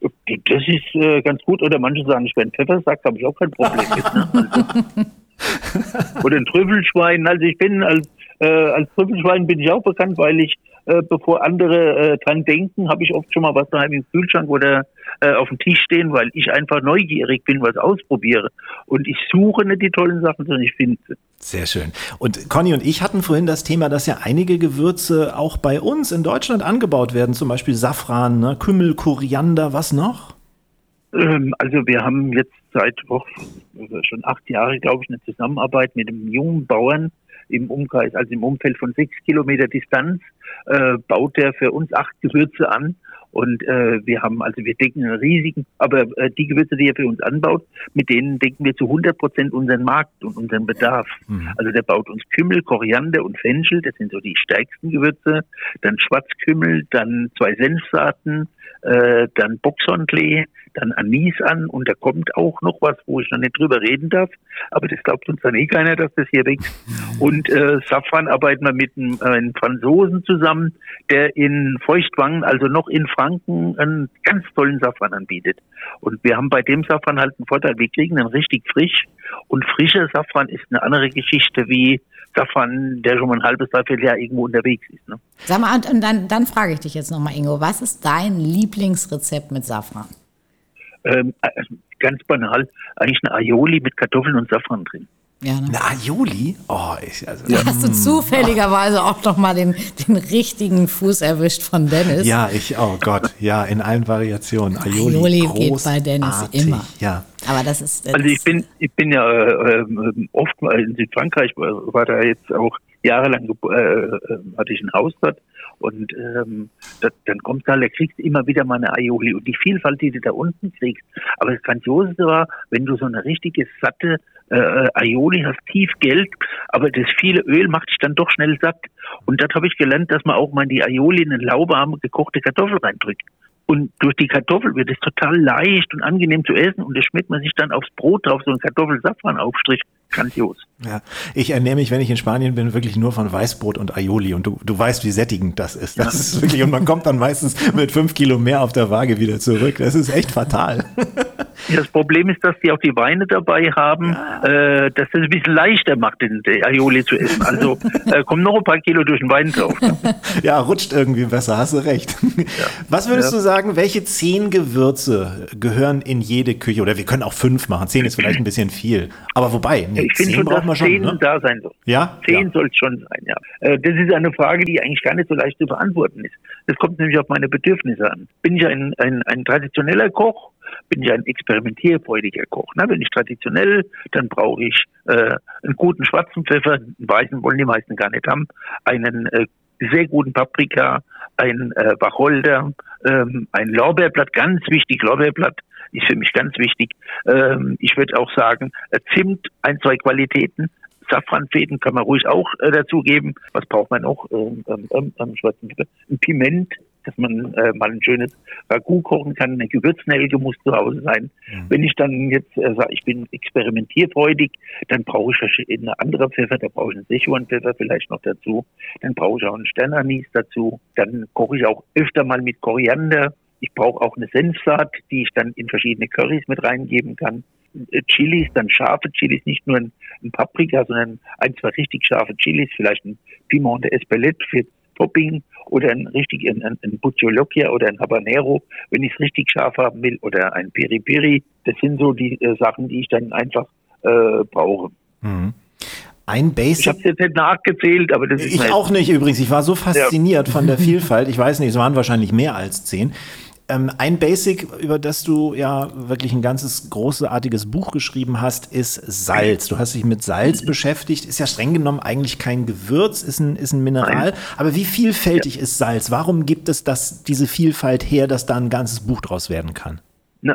Das ist äh, ganz gut. Oder manche sagen, ich bin Pfeffer sagt, habe ich auch kein Problem mit. Ne? Also, [laughs] oder ein Trüffelschwein. Also ich bin als, äh, als Trüffelschwein bin ich auch bekannt, weil ich, äh, bevor andere äh, dran denken, habe ich oft schon mal was daheim im Kühlschrank oder äh, auf dem Tisch stehen, weil ich einfach neugierig bin, was ausprobiere. Und ich suche nicht die tollen Sachen, sondern ich finde sie. Sehr schön. Und Conny und ich hatten vorhin das Thema, dass ja einige Gewürze auch bei uns in Deutschland angebaut werden, zum Beispiel Safran, ne? Kümmel, Koriander, was noch? Ähm, also wir haben jetzt seit oh, schon acht Jahre, glaube ich, eine Zusammenarbeit mit einem jungen Bauern im Umkreis, also im Umfeld von sechs Kilometer Distanz, äh, baut der für uns acht Gewürze an. Und äh, wir haben, also wir decken einen riesigen, aber äh, die Gewürze, die er für uns anbaut, mit denen decken wir zu 100 Prozent unseren Markt und unseren Bedarf. Also der baut uns Kümmel, Koriander und Fenchel, das sind so die stärksten Gewürze, dann Schwarzkümmel, dann zwei Senfsaaten, äh, dann Boxhornklee, dann Anis an und da kommt auch noch was, wo ich noch nicht drüber reden darf, aber das glaubt uns dann eh keiner, dass das hier wächst. [laughs] Und äh, Safran arbeiten wir mit einem, äh, einem Franzosen zusammen, der in Feuchtwangen, also noch in Franken, einen ganz tollen Safran anbietet. Und wir haben bei dem Safran halt einen Vorteil, wir kriegen den richtig frisch und frischer Safran ist eine andere Geschichte wie Safran, der schon mal ein halbes, dreiviertel Jahr irgendwo unterwegs ist. Ne? Sag mal, und, und dann, dann frage ich dich jetzt nochmal, Ingo, was ist dein Lieblingsrezept mit Safran? Ähm, äh, ganz banal, eigentlich eine Aioli mit Kartoffeln und Safran drin. Ja, ne? Eine Aioli? Oh, ich, also, Da hast du zufälligerweise auch noch mal den, den richtigen Fuß erwischt von Dennis. Ja, ich, oh Gott, ja, in allen Variationen. Aioli, Aioli geht bei Dennis immer. Ja. Aber das ist. Also ich bin, ich bin ja äh, oft mal in Südfrankreich, war, da jetzt auch jahrelang, äh, äh, hatte ich ein Haus dort und ähm, da, dann kommt da, da kriegst du immer wieder mal eine Aioli und die Vielfalt, die du da unten kriegst. Aber das Grandioseste war, wenn du so eine richtige satte äh, Aioli hast, tief gelb, aber das viele Öl macht dich dann doch schnell satt. Und das habe ich gelernt, dass man auch mal in die Aioli eine lauwarme gekochte Kartoffel reindrückt. Und durch die Kartoffel wird es total leicht und angenehm zu essen und das schmeckt man sich dann aufs Brot drauf, so ein Kartoffelsafranaufstrich. Grandios. Ja, ich ernähre mich, wenn ich in Spanien bin, wirklich nur von Weißbrot und Aioli und du, du weißt, wie sättigend das ist. Das ist wirklich, und man kommt dann meistens mit fünf Kilo mehr auf der Waage wieder zurück. Das ist echt fatal. Ja, das Problem ist, dass die auch die Weine dabei haben, äh, dass das ein bisschen leichter macht, den Aioli zu essen. Also äh, kommen noch ein paar Kilo durch den Wein drauf. [laughs] Ja, rutscht irgendwie besser, hast du recht. Was würdest Ja. du sagen, welche zehn Gewürze gehören in jede Küche? Oder wir können auch fünf machen. Zehn ist vielleicht ein bisschen viel. Aber wobei, nee, Ich finde zehn schon, braucht dass man schon. zehn Ne? da sein soll. Ja? Zehn ja. soll es schon sein, ja. Äh, Das ist eine Frage, die eigentlich gar nicht so leicht zu beantworten ist. Das kommt nämlich auf meine Bedürfnisse an. Bin ich ein, ein, ein traditioneller Koch? Bin ich ein experimentierfreudiger Koch? Na, bin ich traditionell, dann brauche ich äh, einen guten schwarzen Pfeffer, einen weißen wollen die meisten gar nicht haben, einen äh, sehr guten Paprika, ein äh, Wacholder, ähm, ein Lorbeerblatt, ganz wichtig, Lorbeerblatt ist für mich ganz wichtig. Ähm, ich würde auch sagen, äh, Zimt, ein, zwei Qualitäten, Safranfäden kann man ruhig auch äh, dazugeben. Was braucht man noch? Ähm, ähm, ähm, ähm, schwarzen. Ein Piment, dass man äh, mal ein schönes Ragout kochen kann. Eine Gewürznelke muss zu Hause sein. Wenn ich dann jetzt äh, sage, ich bin experimentierfreudig, dann brauche ich verschiedene andere Pfeffer. Da brauche ich einen Sichuan-Pfeffer vielleicht noch dazu. Dann brauche ich auch einen Sternanis dazu. Dann koche ich auch öfter mal mit Koriander. Ich brauche auch eine Senfsaat, die ich dann in verschiedene Currys mit reingeben kann. Äh, Chilis, dann scharfe Chilis, nicht nur ein, ein Paprika, sondern ein, zwei richtig scharfe Chilis, vielleicht ein Piment de Espelette für Topping oder ein richtig ein, ein, ein oder ein Habanero, wenn ich es richtig scharf haben will, oder ein Piri Piri. Das sind so die äh, Sachen, die ich dann einfach äh, brauche. Ein Ich Basic. habe jetzt nicht nachgezählt, aber das ist Ich mir- auch nicht übrigens. Ich war so fasziniert von der Vielfalt. Ich weiß nicht, es waren wahrscheinlich mehr als zehn. Ähm, ein Basic, über das du ja wirklich ein ganzes großartiges Buch geschrieben hast, ist Salz. Du hast dich mit Salz beschäftigt. Ist ja streng genommen eigentlich kein Gewürz, ist ein, ist ein Mineral. Aber wie vielfältig ist Salz? Warum gibt es das, diese Vielfalt her, dass da ein ganzes Buch draus werden kann?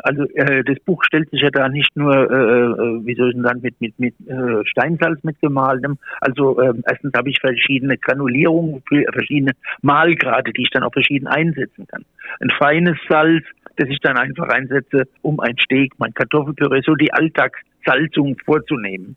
Also äh, das Buch stellt sich ja da nicht nur, äh, äh, wie soll ich sagen, mit, mit, mit äh, Steinsalz mit gemahlenem. Also ähm, erstens habe ich verschiedene Granulierungen, für verschiedene Mahlgrade, die ich dann auch verschieden einsetzen kann. Ein feines Salz, das ich dann einfach einsetze, um ein Steak, mein Kartoffelpüree, so die Alltagssalzung vorzunehmen.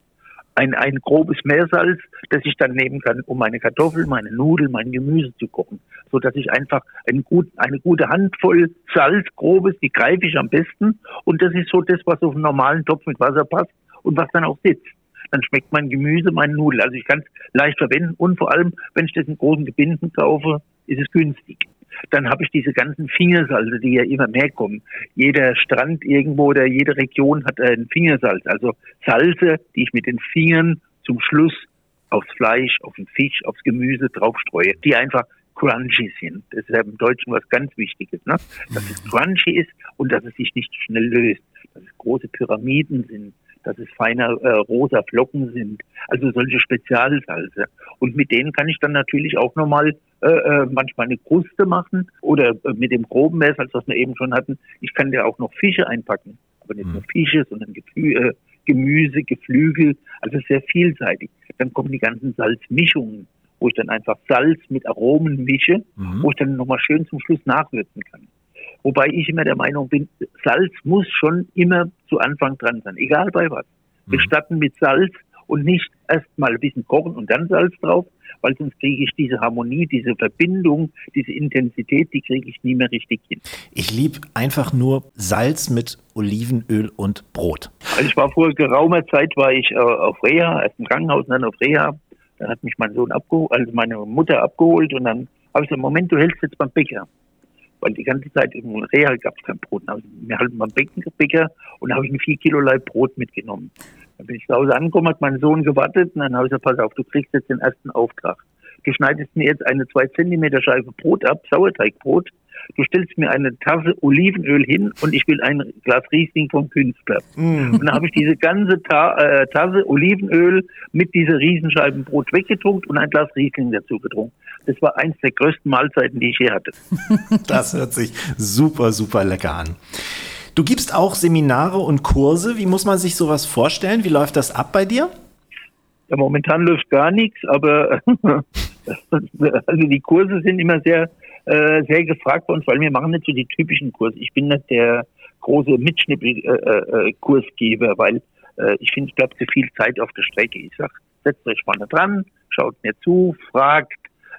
Ein, ein grobes Meersalz, das ich dann nehmen kann, um meine Kartoffeln, meine Nudeln, mein Gemüse zu kochen. So dass ich einfach ein gut, eine gute Handvoll Salz, grobes, die greife ich am besten. Und das ist so das, was auf einen normalen Topf mit Wasser passt und was dann auch sitzt. Dann schmeckt mein Gemüse, meine Nudeln. Also ich kann es leicht verwenden und vor allem, wenn ich das in großen Gebinden kaufe, ist es günstig dann habe ich diese ganzen Fingersalze, die ja immer mehr kommen. Jeder Strand irgendwo oder jede Region hat ein Fingersalz, also Salze, die ich mit den Fingern zum Schluss aufs Fleisch, auf den Fisch, aufs Gemüse draufstreue, die einfach crunchy sind. Das ist ja im Deutschen was ganz Wichtiges, ne? dass es crunchy ist und dass es sich nicht schnell löst, dass es große Pyramiden sind, dass es feine äh, rosa Flocken sind, also solche Spezialsalze. Und mit denen kann ich dann natürlich auch nochmal äh, äh, manchmal eine Kruste machen oder äh, mit dem groben Messer, als was wir eben schon hatten. Ich kann dir auch noch Fische einpacken, aber nicht mhm. nur Fische, sondern Geflü äh, Gemüse, Geflügel, also sehr vielseitig. Dann kommen die ganzen Salzmischungen, wo ich dann einfach Salz mit Aromen mische, mhm. wo ich dann nochmal schön zum Schluss nachwürzen kann. Wobei ich immer der Meinung bin, Salz muss schon immer zu Anfang dran sein, egal bei was. Wir mhm. starten mit Salz und nicht erst mal ein bisschen kochen und dann Salz drauf, weil sonst kriege ich diese Harmonie, diese Verbindung, diese Intensität, die kriege ich nie mehr richtig hin. Ich liebe einfach nur Salz mit Olivenöl und Brot. Also ich war vor geraumer Zeit war ich äh, auf Reha, erst im Krankenhaus und dann auf Reha. Dann hat mich mein Sohn abgeholt, also meine Mutter abgeholt und dann habe ich gesagt, Moment, du hältst jetzt beim Bäcker weil die ganze Zeit im Real gab es kein Brot. Dann habe ich mir halt mal Bäcker und habe ich ein vier Kilo Leib Brot mitgenommen. Dann bin ich zu Hause angekommen, hat mein Sohn gewartet und dann habe ich gesagt, pass auf, du kriegst jetzt den ersten Auftrag. Du schneidest mir jetzt eine zwei Zentimeter Scheibe Brot ab, Sauerteigbrot. Du stellst mir eine Tasse Olivenöl hin und ich will ein Glas Riesling vom Künstler. Mm. Und dann habe ich diese ganze Ta äh, Tasse Olivenöl mit dieser Riesenscheiben Brot weggetrunken und ein Glas Riesling dazu getrunken. Das war eins der größten Mahlzeiten, die ich je hatte. [laughs] das hört sich super, super lecker an. Du gibst auch Seminare und Kurse. Wie muss man sich sowas vorstellen? Wie läuft das ab bei dir? Ja, momentan läuft gar nichts, aber [laughs] also die Kurse sind immer sehr, äh, sehr gefragt bei uns, weil wir machen nicht so die typischen Kurse. Ich bin nicht der große Mitschnippel-Kursgeber, äh, äh, weil äh, ich finde, es bleibt zu viel Zeit auf der Strecke. Ich sage, setzt euch vorne dran, schaut mir zu, fragt,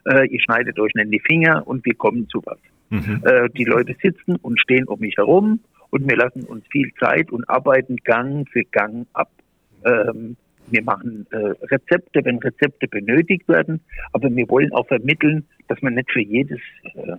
äh, ihr schneidet euch in die Finger und wir kommen zu was. Mhm. Äh, die Leute sitzen und stehen um mich herum und wir lassen uns viel Zeit und arbeiten Gang für Gang ab. Ähm, wir machen äh, Rezepte, wenn Rezepte benötigt werden, aber wir wollen auch vermitteln, dass man nicht für jedes äh,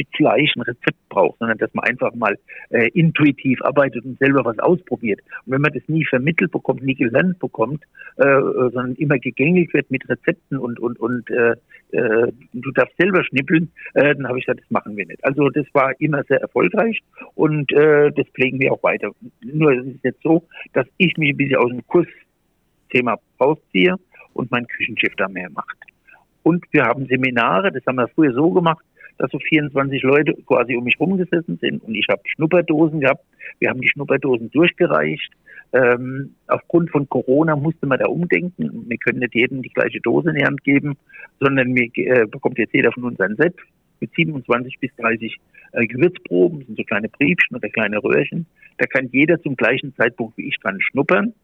Stück Fleisch ein Rezept braucht, sondern dass man einfach mal äh, intuitiv arbeitet und selber was ausprobiert. Und wenn man das nie vermittelt bekommt, nie gelernt bekommt, äh, äh sondern immer gegängelt wird mit Rezepten und und und äh, äh, du darfst selber schnippeln, äh, dann habe ich gesagt, das machen wir nicht. Also das war immer sehr erfolgreich und äh, das pflegen wir auch weiter. Nur es ist jetzt so, dass ich mich ein bisschen aus dem Kursthema rausziehe und mein Küchenchef da mehr macht. Und wir haben Seminare, das haben wir früher so gemacht, dass so 24 Leute quasi um mich rumgesessen sind und ich habe Schnupperdosen gehabt. Wir haben die Schnupperdosen durchgereicht. Ähm, aufgrund von Corona musste man da umdenken. Wir können nicht jedem die gleiche Dose in die Hand geben, sondern mir äh, bekommt jetzt jeder von uns ein Set mit 27 bis 30 äh, Gewürzproben, das sind so kleine Briefchen oder kleine Röhrchen. Da kann jeder zum gleichen Zeitpunkt wie ich dran schnuppern.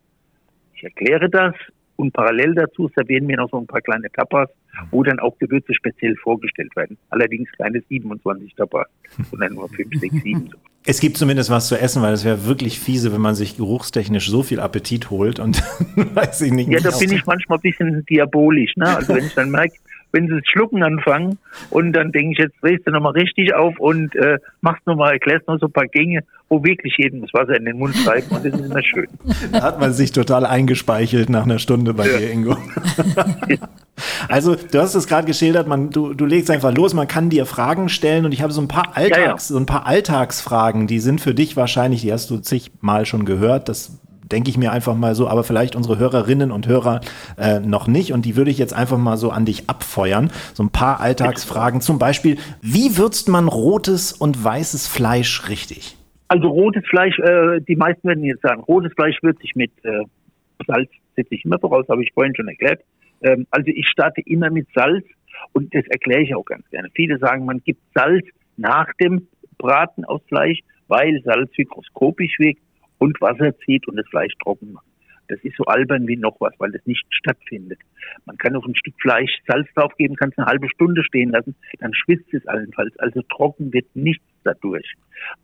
Ich erkläre das und parallel dazu servieren wir noch so ein paar kleine Tapas, wo dann auch Gewürze speziell vorgestellt werden. Allerdings keine 27 Tapas, sondern nur 5, 6, 7. Es gibt zumindest was zu essen, weil es wäre wirklich fiese, wenn man sich geruchstechnisch so viel Appetit holt und [laughs] weiß ich nicht. Ja, da bin ich manchmal ein bisschen diabolisch. Ne? Also wenn ich dann merke, wenn sie das Schlucken anfangen und dann denke ich, jetzt drehst du nochmal richtig auf und äh, machst nochmal, erklärst noch so ein paar Gänge, wo wirklich jedem das Wasser in den Mund treibt und das ist immer schön. [laughs] Da hat man sich total eingespeichelt nach einer Stunde bei ja. dir, Ingo. [laughs] [laughs] Also, du hast es gerade geschildert, man, du, du legst einfach los, man kann dir Fragen stellen und ich habe so ein paar Alltags, ja, ja. so ein paar Alltagsfragen, die sind für dich wahrscheinlich, die hast du zigmal schon gehört, das denke ich mir einfach mal so, aber vielleicht unsere Hörerinnen und Hörer äh, noch nicht. Und die würde ich jetzt einfach mal so an dich abfeuern. So ein paar Alltagsfragen. Zum Beispiel, wie würzt man rotes und weißes Fleisch richtig? Also rotes Fleisch, äh, die meisten werden jetzt sagen, rotes Fleisch würze ich mit äh, Salz, setze ich immer voraus, habe ich vorhin schon erklärt. Ähm, also ich starte immer mit Salz und das erkläre ich auch ganz gerne. Viele sagen, man gibt Salz nach dem Braten aus Fleisch, weil Salz mikroskopisch wirkt und Wasser zieht und das Fleisch trocken macht. Das ist so albern wie noch was, weil das nicht stattfindet. Man kann auf ein Stück Fleisch Salz draufgeben, kann es eine halbe Stunde stehen lassen, dann schwitzt es allenfalls. Also trocken wird nichts dadurch.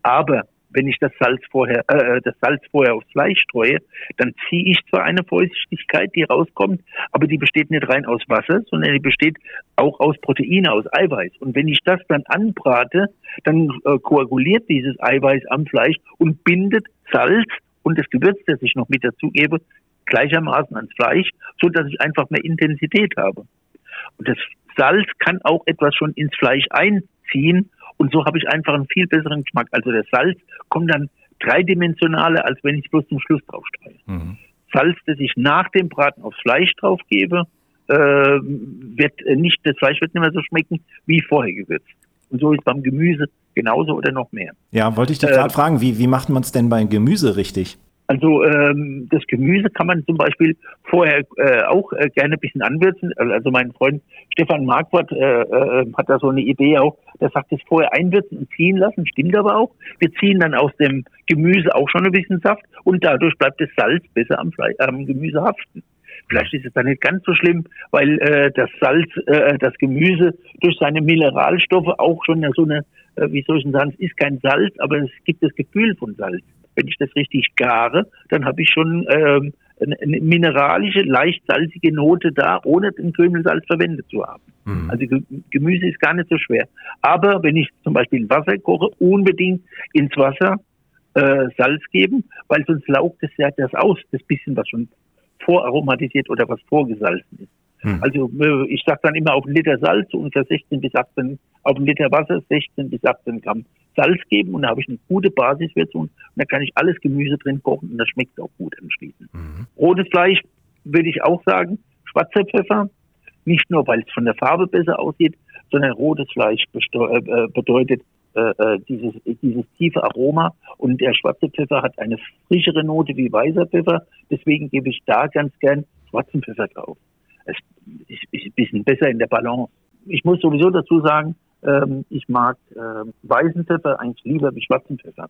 Aber wenn ich das Salz vorher, äh, das Salz vorher aufs Fleisch streue, dann ziehe ich zwar eine Feuchtigkeit, die rauskommt, aber die besteht nicht rein aus Wasser, sondern die besteht auch aus Proteine, aus Eiweiß. Und wenn ich das dann anbrate, dann äh, koaguliert dieses Eiweiß am Fleisch und bindet Salz und das Gewürz, das ich noch mit dazugebe, gleichermaßen ans Fleisch, so dass ich einfach mehr Intensität habe. Und das Salz kann auch etwas schon ins Fleisch einziehen und so habe ich einfach einen viel besseren Geschmack. Also das Salz kommt dann dreidimensionaler, als wenn ich bloß zum Schluss drauf streue. Mhm. Salz, das ich nach dem Braten aufs Fleisch drauf gebe, äh, wird nicht, das Fleisch wird nicht mehr so schmecken wie vorher gewürzt. Und so ist beim Gemüse genauso oder noch mehr. Ja, wollte ich dich gerade äh, fragen, wie, wie macht man es denn beim Gemüse richtig? Also ähm, das Gemüse kann man zum Beispiel vorher äh, auch äh, gerne ein bisschen anwürzen. Also mein Freund Stefan Marquardt äh, äh, hat da so eine Idee auch, der sagt, es vorher einwürzen und ziehen lassen, stimmt aber auch. Wir ziehen dann aus dem Gemüse auch schon ein bisschen Saft und dadurch bleibt das Salz besser am, Fle am Gemüse haften. Vielleicht ist es dann nicht ganz so schlimm, weil äh, das Salz, äh, das Gemüse durch seine Mineralstoffe auch schon so eine, wie soll ich denn sagen, es ist kein Salz, aber es gibt das Gefühl von Salz wenn ich das richtig gare, dann habe ich schon ähm, eine, eine mineralische, leicht salzige Note da, ohne den Krümelsalz verwendet zu haben. Mhm. Also Gemüse ist gar nicht so schwer. Aber wenn ich zum Beispiel Wasser koche, unbedingt ins Wasser äh, Salz geben, weil sonst laugt es ja das aus, das bisschen, was schon voraromatisiert oder was vorgesalzen ist. Mhm. Also äh, ich sage dann immer auf einen Liter Salz ungefähr 16 bis 18, auf einen Liter Wasser 16 bis 18 Gramm Salz geben und da habe ich eine gute Basisversion und da kann ich alles Gemüse drin kochen und das schmeckt auch gut anschließend. Mhm. Rotes Fleisch würde ich auch sagen, schwarzer Pfeffer, nicht nur weil es von der Farbe besser aussieht, sondern rotes Fleisch äh, äh, bedeutet äh, äh, dieses, dieses tiefe Aroma und der schwarze Pfeffer hat eine frischere Note wie weißer Pfeffer, deswegen gebe ich da ganz gern schwarzen Pfeffer drauf. Es ist, ist ein bisschen besser in der Balance. Ich muss sowieso dazu sagen, ähm, ich mag ähm, weißen Pfeffer eigentlich lieber wie schwarzen Pfeffer.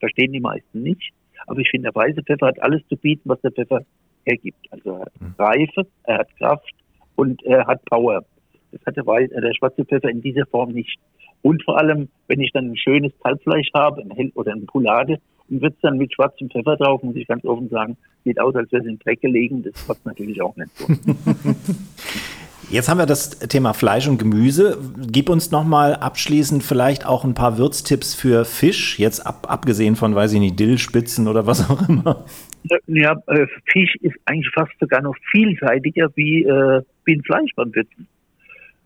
Verstehen die meisten nicht. Aber ich finde, der weiße Pfeffer hat alles zu bieten, was der Pfeffer hergibt. Also er hat hm. Reife, er hat Kraft und er hat Power. Das hat der, Weiß, äh, der schwarze Pfeffer in dieser Form nicht. Und vor allem, wenn ich dann ein schönes Kalbfleisch habe, ein Hell oder eine Poulade, es dann mit schwarzem Pfeffer drauf, muss ich ganz offen sagen, sieht aus, als wäre es in Dreck gelegen. Das passt natürlich auch nicht so. [laughs] Jetzt haben wir das Thema Fleisch und Gemüse. Gib uns nochmal abschließend vielleicht auch ein paar Würztipps für Fisch, jetzt ab, abgesehen von, weiß ich nicht, Dillspitzen oder was auch immer. Ja, äh, Fisch ist eigentlich fast sogar noch vielseitiger wie, äh, wie ein Fleisch beim Würzen.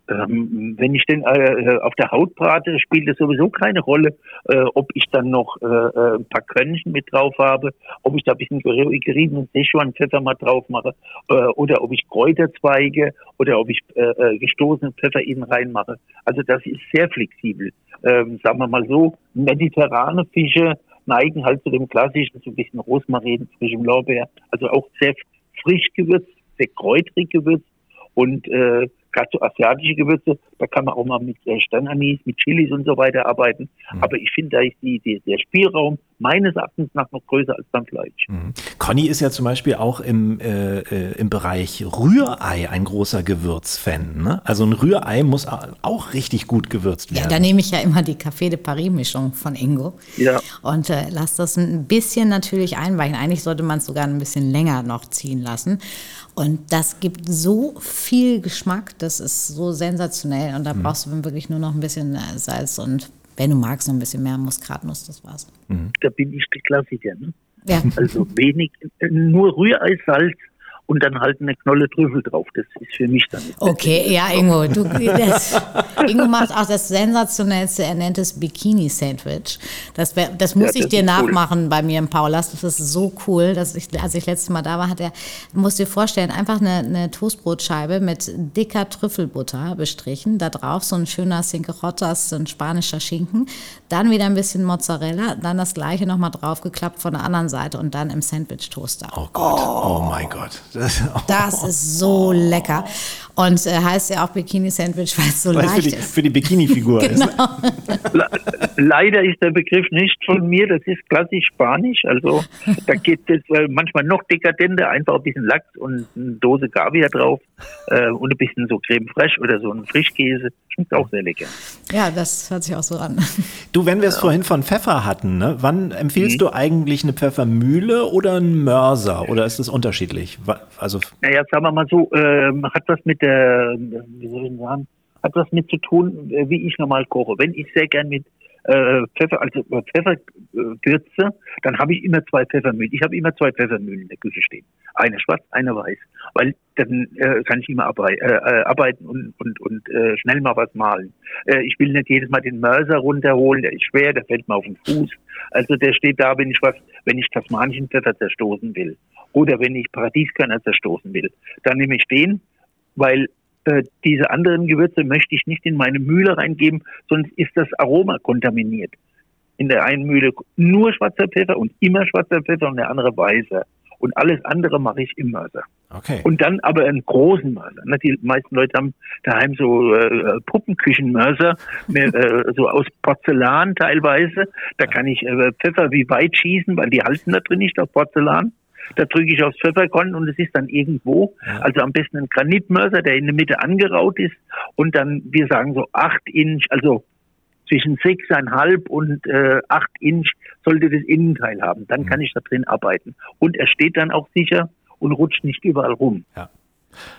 Ähm, wenn ich den äh, auf der Haut brate, spielt es sowieso keine Rolle, äh, ob ich dann noch äh, äh ein paar Körnchen mit drauf habe, ob ich da ein bisschen geriebenen Szechuan-Pfeffer mal drauf mache, äh, oder ob ich Kräuterzweige oder ob ich äh, äh gestoßenen Pfeffer innen reinmache. Also das ist sehr flexibel. Ähm, sagen wir mal so, mediterrane Fische neigen halt zu dem klassischen, so ein bisschen Rosmarin, frischem Lorbeer, also auch sehr frisch gewürzt, sehr kräutrig gewürzt und äh, gerade so asiatische Gewürze, da kann man auch mal mit äh, Sternanis, mit Chilis und so weiter arbeiten. Mhm. Aber ich finde, da ist die, die, der Spielraum meines Erachtens nach noch größer als beim Fleisch. Mhm. Conny ist ja zum Beispiel auch im, äh, äh, im Bereich Rührei ein großer Gewürzfan. Ne? Also ein Rührei muss auch richtig gut gewürzt werden. Ja, da nehme ich ja immer die Café de Paris Mischung von Ingo. Ja. Und äh, lasse das ein bisschen natürlich einweichen. Eigentlich sollte man es sogar ein bisschen länger noch ziehen lassen. Und das gibt so viel Geschmack, das ist so sensationell. Und da mhm. brauchst du wirklich nur noch ein bisschen äh, Salz und wenn du magst, noch ein bisschen mehr Muskatnuss, das war's. Mhm. Da bin ich der Klassiker. Ne? Ja. Also wenig, nur Rührei, Salz und dann halt eine Knolle Trüffel drauf. Das ist für mich dann. Okay, ja, Ingo. Du, [laughs] das, Ingo macht auch das sensationellste, er nennt es Bikini-Sandwich. Das, das muss ja, ich dir nachmachen cool. bei mir im Paulas. Das ist so cool, dass ich, als ich letztes Mal da war, hat er, musst dir vorstellen, einfach eine, eine Toastbrotscheibe mit dicker Trüffelbutter bestrichen. Da drauf so ein schöner Cinquerotas, so ein spanischer Schinken. Dann wieder ein bisschen Mozzarella. Dann das gleiche nochmal draufgeklappt von der anderen Seite und dann im Sandwich-Toaster. Oh Gott, oh, oh mein Gott. Das, oh. das ist so lecker. Und äh, heißt ja auch Bikini-Sandwich, weil es so Weil es leicht für die, ist. für die Bikini-Figur [laughs] ist. Genau. Le- Leider ist der Begriff nicht von mir, das ist klassisch Spanisch. Also da geht es äh, manchmal noch dekadenter, einfach ein bisschen Lachs und eine Dose Kaviar drauf äh, und ein bisschen so Creme fraiche oder so ein Frischkäse. Schmeckt auch sehr lecker. Ja, das hört sich auch so an. [laughs] Du, wenn wir es vorhin von Pfeffer hatten, ne, wann empfiehlst du eigentlich eine Pfeffermühle oder einen Mörser? Oder ist das unterschiedlich? Also, Naja, sagen wir mal so, ähm, hat was mit der, äh, wie soll ich sagen, hat was mit zu tun, äh, wie ich normal koche. Wenn ich sehr gern mit äh, Pfeffer, also äh, Pfeffer äh, würze, dann habe ich immer zwei Pfeffermühlen. Ich habe immer zwei Pfeffermühlen in der Küche stehen. Eine schwarz, eine weiß. Weil dann äh, kann ich immer arbei äh, äh, arbeiten und, und, und äh, schnell mal was malen. Äh, ich will nicht jedes Mal den Mörser runterholen, der ist schwer, der fällt mir auf den Fuß. Also der steht da, wenn ich was, wenn ich tasmanischen Pfeffer zerstoßen will. Oder wenn ich Paradieskörner zerstoßen will. Dann nehme ich den, weil äh, diese anderen Gewürze möchte ich nicht in meine Mühle reingeben, sonst ist das Aroma kontaminiert. In der einen Mühle nur schwarzer Pfeffer und immer schwarzer Pfeffer und der andere weißer. Und alles andere mache ich im Mörser. okay. Und dann aber einen großen Mörser. ne? Die meisten Leute haben daheim so äh, Puppenküchenmörser, äh, [laughs] so aus Porzellan teilweise. Da kann ich äh, Pfeffer wie weit schießen, weil die halten da drin nicht auf Porzellan. Da drücke ich aufs Pfefferkorn und es ist dann irgendwo. Also am besten ein Granitmörser, der in der Mitte angeraut ist und dann, wir sagen so acht Inch, also zwischen sechseinhalb und äh, acht Inch sollte das Innenteil haben. Dann kann ich da drin arbeiten. Und er steht dann auch sicher und rutscht nicht überall rum.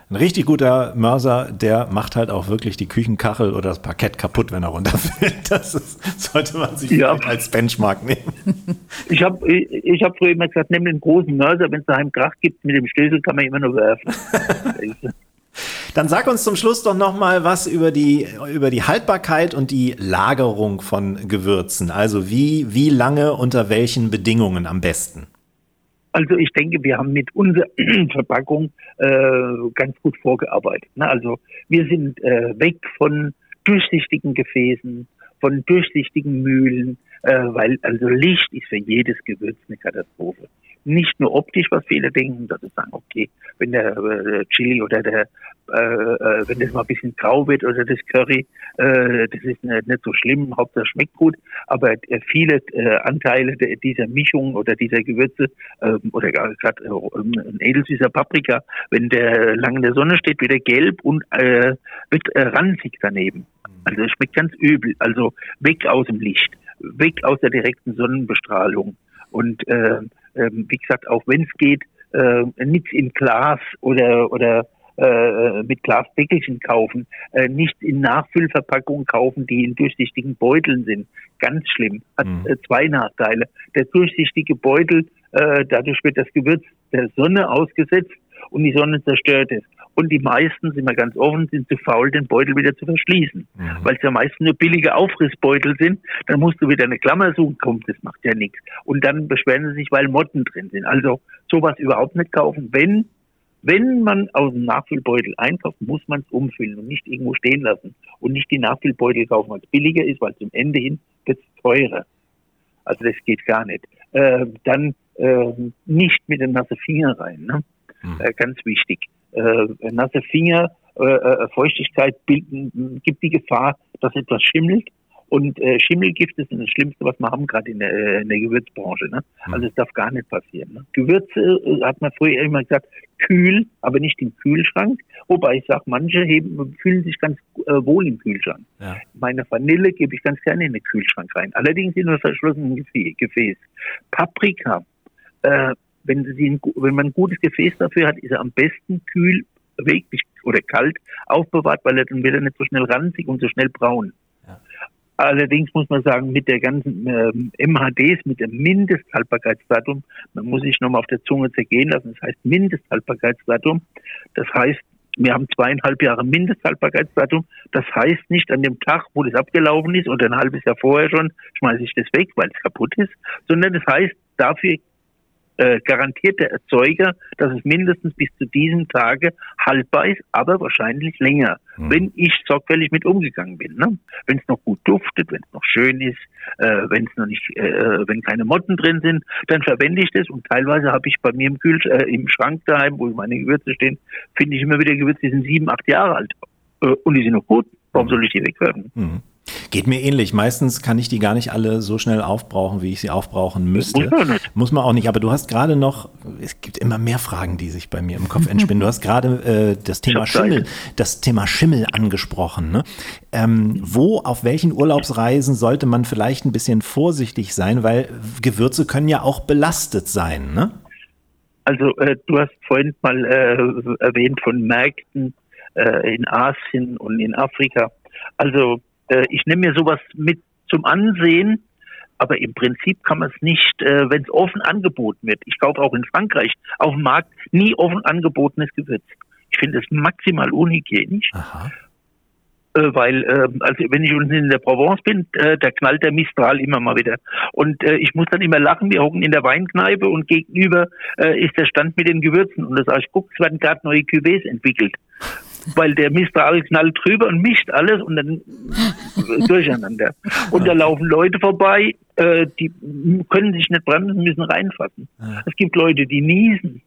Ein richtig guter Mörser, der macht halt auch wirklich die Küchenkachel oder das Parkett kaputt, wenn er runterfällt. [laughs] Das ist, sollte man sich Ja. als Benchmark nehmen. [laughs] Ich habe ich, ich hab früher immer gesagt, nimm den großen Mörser, wenn es daheim Krach gibt, mit dem Stößel kann man immer nur werfen. [laughs] Dann sag uns zum Schluss doch noch mal was über die, über die Haltbarkeit und die Lagerung von Gewürzen. Also wie, wie lange unter welchen Bedingungen am besten? Also ich denke, wir haben mit unserer [clears throat] Verpackung äh, ganz gut vorgearbeitet. Ne? Also wir sind äh, weg von durchsichtigen Gefäßen, von durchsichtigen Mühlen, äh, weil also Licht ist für jedes Gewürz eine Katastrophe. Nicht nur optisch, was viele denken, dass sie sagen, okay, wenn der äh, Chili oder der, äh, äh, wenn das mal ein bisschen grau wird oder das Curry, äh, das ist nicht, so schlimm, Hauptsache schmeckt gut, aber äh, viele Anteile dieser Mischung oder dieser Gewürze ähm, oder gerade äh, ein edelsüßer Paprika, wenn der lang in der Sonne steht, wird er gelb und wird ranzig daneben. Also es schmeckt ganz übel. Also weg aus dem Licht, weg aus der direkten Sonnenbestrahlung. Und äh, äh, wie gesagt, auch wenn es geht, äh, nichts in Glas oder oder äh, mit Glasdeckelchen kaufen, äh, nichts in Nachfüllverpackungen kaufen, die in durchsichtigen Beuteln sind. Ganz schlimm. Hat Mhm. äh, zwei Nachteile. Der durchsichtige Beutel, äh, dadurch wird das Gewürz der Sonne ausgesetzt und die Sonne zerstört es. Und die meisten, sind wir ganz offen, sind zu faul, den Beutel wieder zu verschließen. Weil es ja meistens nur billige Aufrissbeutel sind. Dann musst du wieder eine Klammer suchen, kommt, das macht ja nichts. Und dann beschweren sie sich, weil Motten drin sind. Also sowas überhaupt nicht kaufen. Wenn, wenn man aus dem Nachfüllbeutel einkauft, muss man es umfüllen und nicht irgendwo stehen lassen. Und nicht die Nachfüllbeutel kaufen, weil es billiger ist, weil zum Ende hin wird es teurer. Also das geht gar nicht. Äh, dann äh, nicht mit den nassen Finger rein. Ne? Äh, ganz wichtig. Äh, nasse Finger, äh, äh, Feuchtigkeit bilden, gibt die Gefahr, dass etwas schimmelt. Und äh, Schimmelgift ist das Schlimmste, was wir haben, gerade in der, äh, in der Gewürzbranche. Ne? Also es darf gar nicht passieren. Ne? Gewürze, äh, hat man früher immer gesagt, kühl, aber nicht im Kühlschrank. Wobei ich sage, manche heben, fühlen sich ganz äh, wohl im Kühlschrank. Ja. Meine Vanille gebe ich ganz gerne in den Kühlschrank rein. Allerdings in einem verschlossenen Gefä- Gefäß. Paprika, äh, wenn, ein, wenn man ein gutes Gefäß dafür hat, ist er am besten kühl, wirklich oder kalt aufbewahrt, weil er dann wird er nicht so schnell ranzig und so schnell braun. Allerdings muss man sagen, mit der ganzen ähm, MHDs, mit dem Mindesthaltbarkeitsdatum, man muss sich nochmal auf der Zunge zergehen lassen, das heißt Mindesthaltbarkeitsdatum. Das heißt, wir haben zweieinhalb Jahre Mindesthaltbarkeitsdatum. Das heißt nicht an dem Tag, wo das abgelaufen ist oder ein halbes Jahr vorher schon, schmeiße ich das weg, weil es kaputt ist, sondern das heißt, dafür äh, garantiert der Erzeuger, dass es mindestens bis zu diesem Tage haltbar ist, aber wahrscheinlich länger, mhm. wenn ich sorgfältig mit umgegangen bin. Ne? Wenn es noch gut duftet, wenn es noch schön ist, äh, wenn es noch nicht, äh, wenn keine Motten drin sind, dann verwende ich das und teilweise habe ich bei mir im Kühl äh, im Schrank daheim, wo meine Gewürze stehen, finde ich immer wieder Gewürze, die sind sieben, acht Jahre alt äh, und die sind noch gut. Warum soll ich die wegwerfen? Mhm. Geht mir ähnlich. Meistens kann ich die gar nicht alle so schnell aufbrauchen, wie ich sie aufbrauchen müsste. Muss man, auch nicht. Aber du hast gerade noch, es gibt immer mehr Fragen, die sich bei mir im Kopf [laughs] entspinnen. Du hast gerade äh, das Thema Schimmel, das Thema Schimmel angesprochen. Ne? Ähm, wo, auf welchen Urlaubsreisen sollte man vielleicht ein bisschen vorsichtig sein, weil Gewürze können ja auch belastet sein. Ne? Also äh, du hast vorhin mal äh, erwähnt von Märkten äh, in Asien und in Afrika. Also äh, ich nehme mir sowas mit zum Ansehen, aber im Prinzip kann man es nicht, äh, wenn es offen angeboten wird. Ich kaufe auch in Frankreich auf dem Markt nie offen angebotenes Gewürz. Ich finde es maximal unhygienisch. Aha. Äh, weil, äh, also wenn ich unten in der Provence bin, äh, da knallt der Mistral immer mal wieder. Und äh, ich muss dann immer lachen, wir hocken in der Weinkneipe und gegenüber äh, ist der Stand mit den Gewürzen. Und da sage ich, guck, es werden gerade neue Cuvées entwickelt weil der Mistral knallt drüber und mischt alles und dann durcheinander. Und da laufen Leute vorbei, äh, die können sich nicht bremsen, müssen reinfassen. Es gibt Leute, die niesen.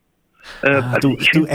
Äh, ah, also du, du,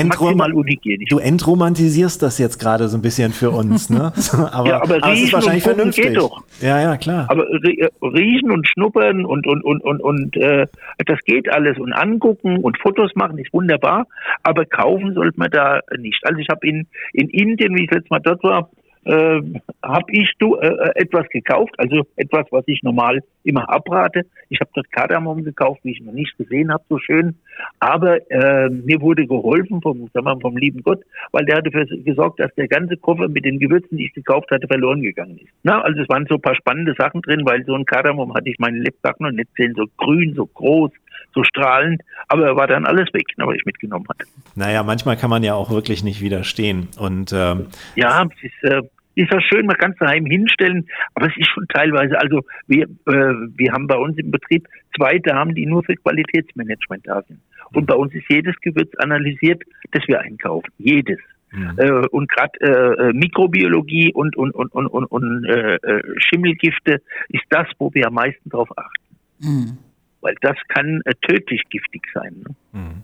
du, entromantisierst das jetzt gerade so ein bisschen für uns, ne? [laughs] [laughs] aber, ja, aber, aber es ist wahrscheinlich vernünftig. Geht doch. Ja, ja, klar. Aber äh, riechen und schnuppern und und und und und äh, das geht alles und angucken und Fotos machen ist wunderbar, aber kaufen sollte man da nicht. Also ich habe in in Indien, wie ich letztes Mal dort war, äh, habe ich du, äh, äh, etwas gekauft, also etwas, was ich normal immer abrate. Ich habe dort Kardamom gekauft, wie ich noch nicht gesehen habe, so schön. Aber äh, mir wurde geholfen vom, sagen wir, vom lieben Gott, weil der hat dafür gesorgt, dass der ganze Koffer mit den Gewürzen, die ich gekauft hatte, verloren gegangen ist. Na, also es waren so ein paar spannende Sachen drin, weil so ein Kardamom hatte ich meine Lebbacken noch nicht gesehen, so grün, so groß, so strahlend, aber er war dann alles weg, was ich mitgenommen hatte. Naja, manchmal kann man ja auch wirklich nicht widerstehen. Und ähm, ja, es ist, äh, ist ja schön, man kann es daheim hinstellen, aber es ist schon teilweise, also wir, äh, wir haben bei uns im Betrieb zwei Damen, die nur für Qualitätsmanagement da sind. Und bei uns ist jedes Gewürz analysiert, das wir einkaufen. Jedes. Mhm. Äh, und gerade äh, äh, Mikrobiologie und, und, und, und, und, und äh, äh, Schimmelgifte ist das, wo wir am meisten drauf achten. Mhm. Weil das kann äh, tödlich giftig sein. Ne? Mhm.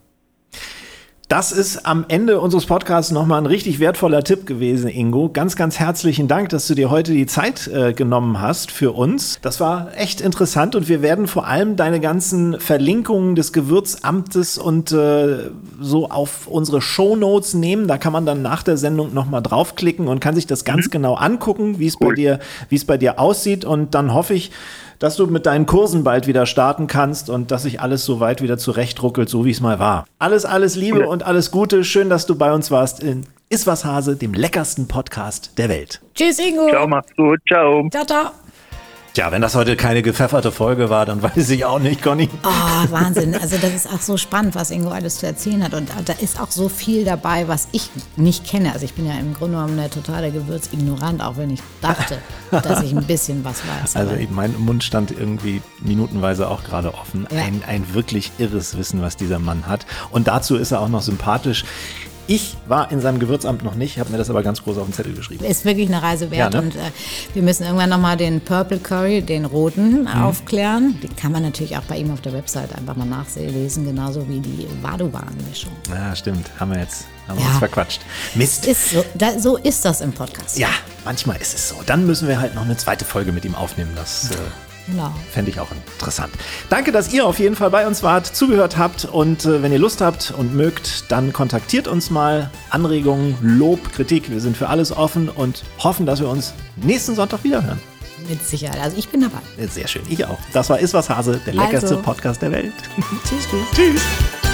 Das ist am Ende unseres Podcasts nochmal ein richtig wertvoller Tipp gewesen, Ingo. Ganz, ganz herzlichen Dank, dass du dir heute die Zeit äh, genommen hast für uns. Das war echt interessant und wir werden vor allem deine ganzen Verlinkungen des Gewürzamtes und äh, so auf unsere Show Notes nehmen. Da kann man dann nach der Sendung nochmal draufklicken und kann sich das ganz mhm. genau angucken, wie es bei dir, wie es bei dir aussieht. Und dann hoffe ich, dass du mit deinen Kursen bald wieder starten kannst und dass sich alles so weit wieder zurechtruckelt, so wie es mal war. Alles, alles Liebe und alles Gute. Schön, dass du bei uns warst in Iswas Hase, dem leckersten Podcast der Welt. Tschüss, Ingo. Ciao, mach's gut. Ciao. Ciao, ciao. Tja, wenn das heute keine gepfefferte Folge war, dann [laughs] weiß ich auch nicht, Conny. Oh, Wahnsinn. Also das ist auch so spannend, was Ingo alles zu erzählen hat. Und da ist auch so viel dabei, was ich nicht kenne. Also ich bin ja im Grunde genommen eine totale Gewürzignorant, auch wenn ich dachte, [laughs] dass ich ein bisschen was weiß. Also mein Mund stand irgendwie minutenweise auch gerade offen. Ja. Ein, ein wirklich irres Wissen, was dieser Mann hat. Und dazu ist er auch noch sympathisch. Ich war in seinem Gewürzamt noch nicht, habe mir das aber ganz groß auf den Zettel geschrieben. Ist wirklich eine Reise wert ja, ne? und äh, wir müssen irgendwann nochmal den Purple Curry, den roten, mhm. aufklären. Den kann man natürlich auch bei ihm auf der Website einfach mal nachlesen, genauso wie die Vadovan-Mischung. Ja, stimmt. Haben wir jetzt haben wir uns verquatscht. Mist. Ist so, da, so ist das im Podcast. Ja, manchmal ist es so. Dann müssen wir halt noch eine zweite Folge mit ihm aufnehmen. Das äh, Genau. Fände ich auch interessant. Danke, dass ihr auf jeden Fall bei uns wart, zugehört habt und äh, wenn ihr Lust habt und mögt, dann kontaktiert uns mal. Anregungen, Lob, Kritik, wir sind für alles offen und hoffen, dass wir uns nächsten Sonntag wiederhören. Mit Sicherheit. Also ich bin dabei. Sehr schön, ich auch. Das war Iswas Hase, der leckerste also. Podcast der Welt. [laughs] tschüss, tschüss. tschüss.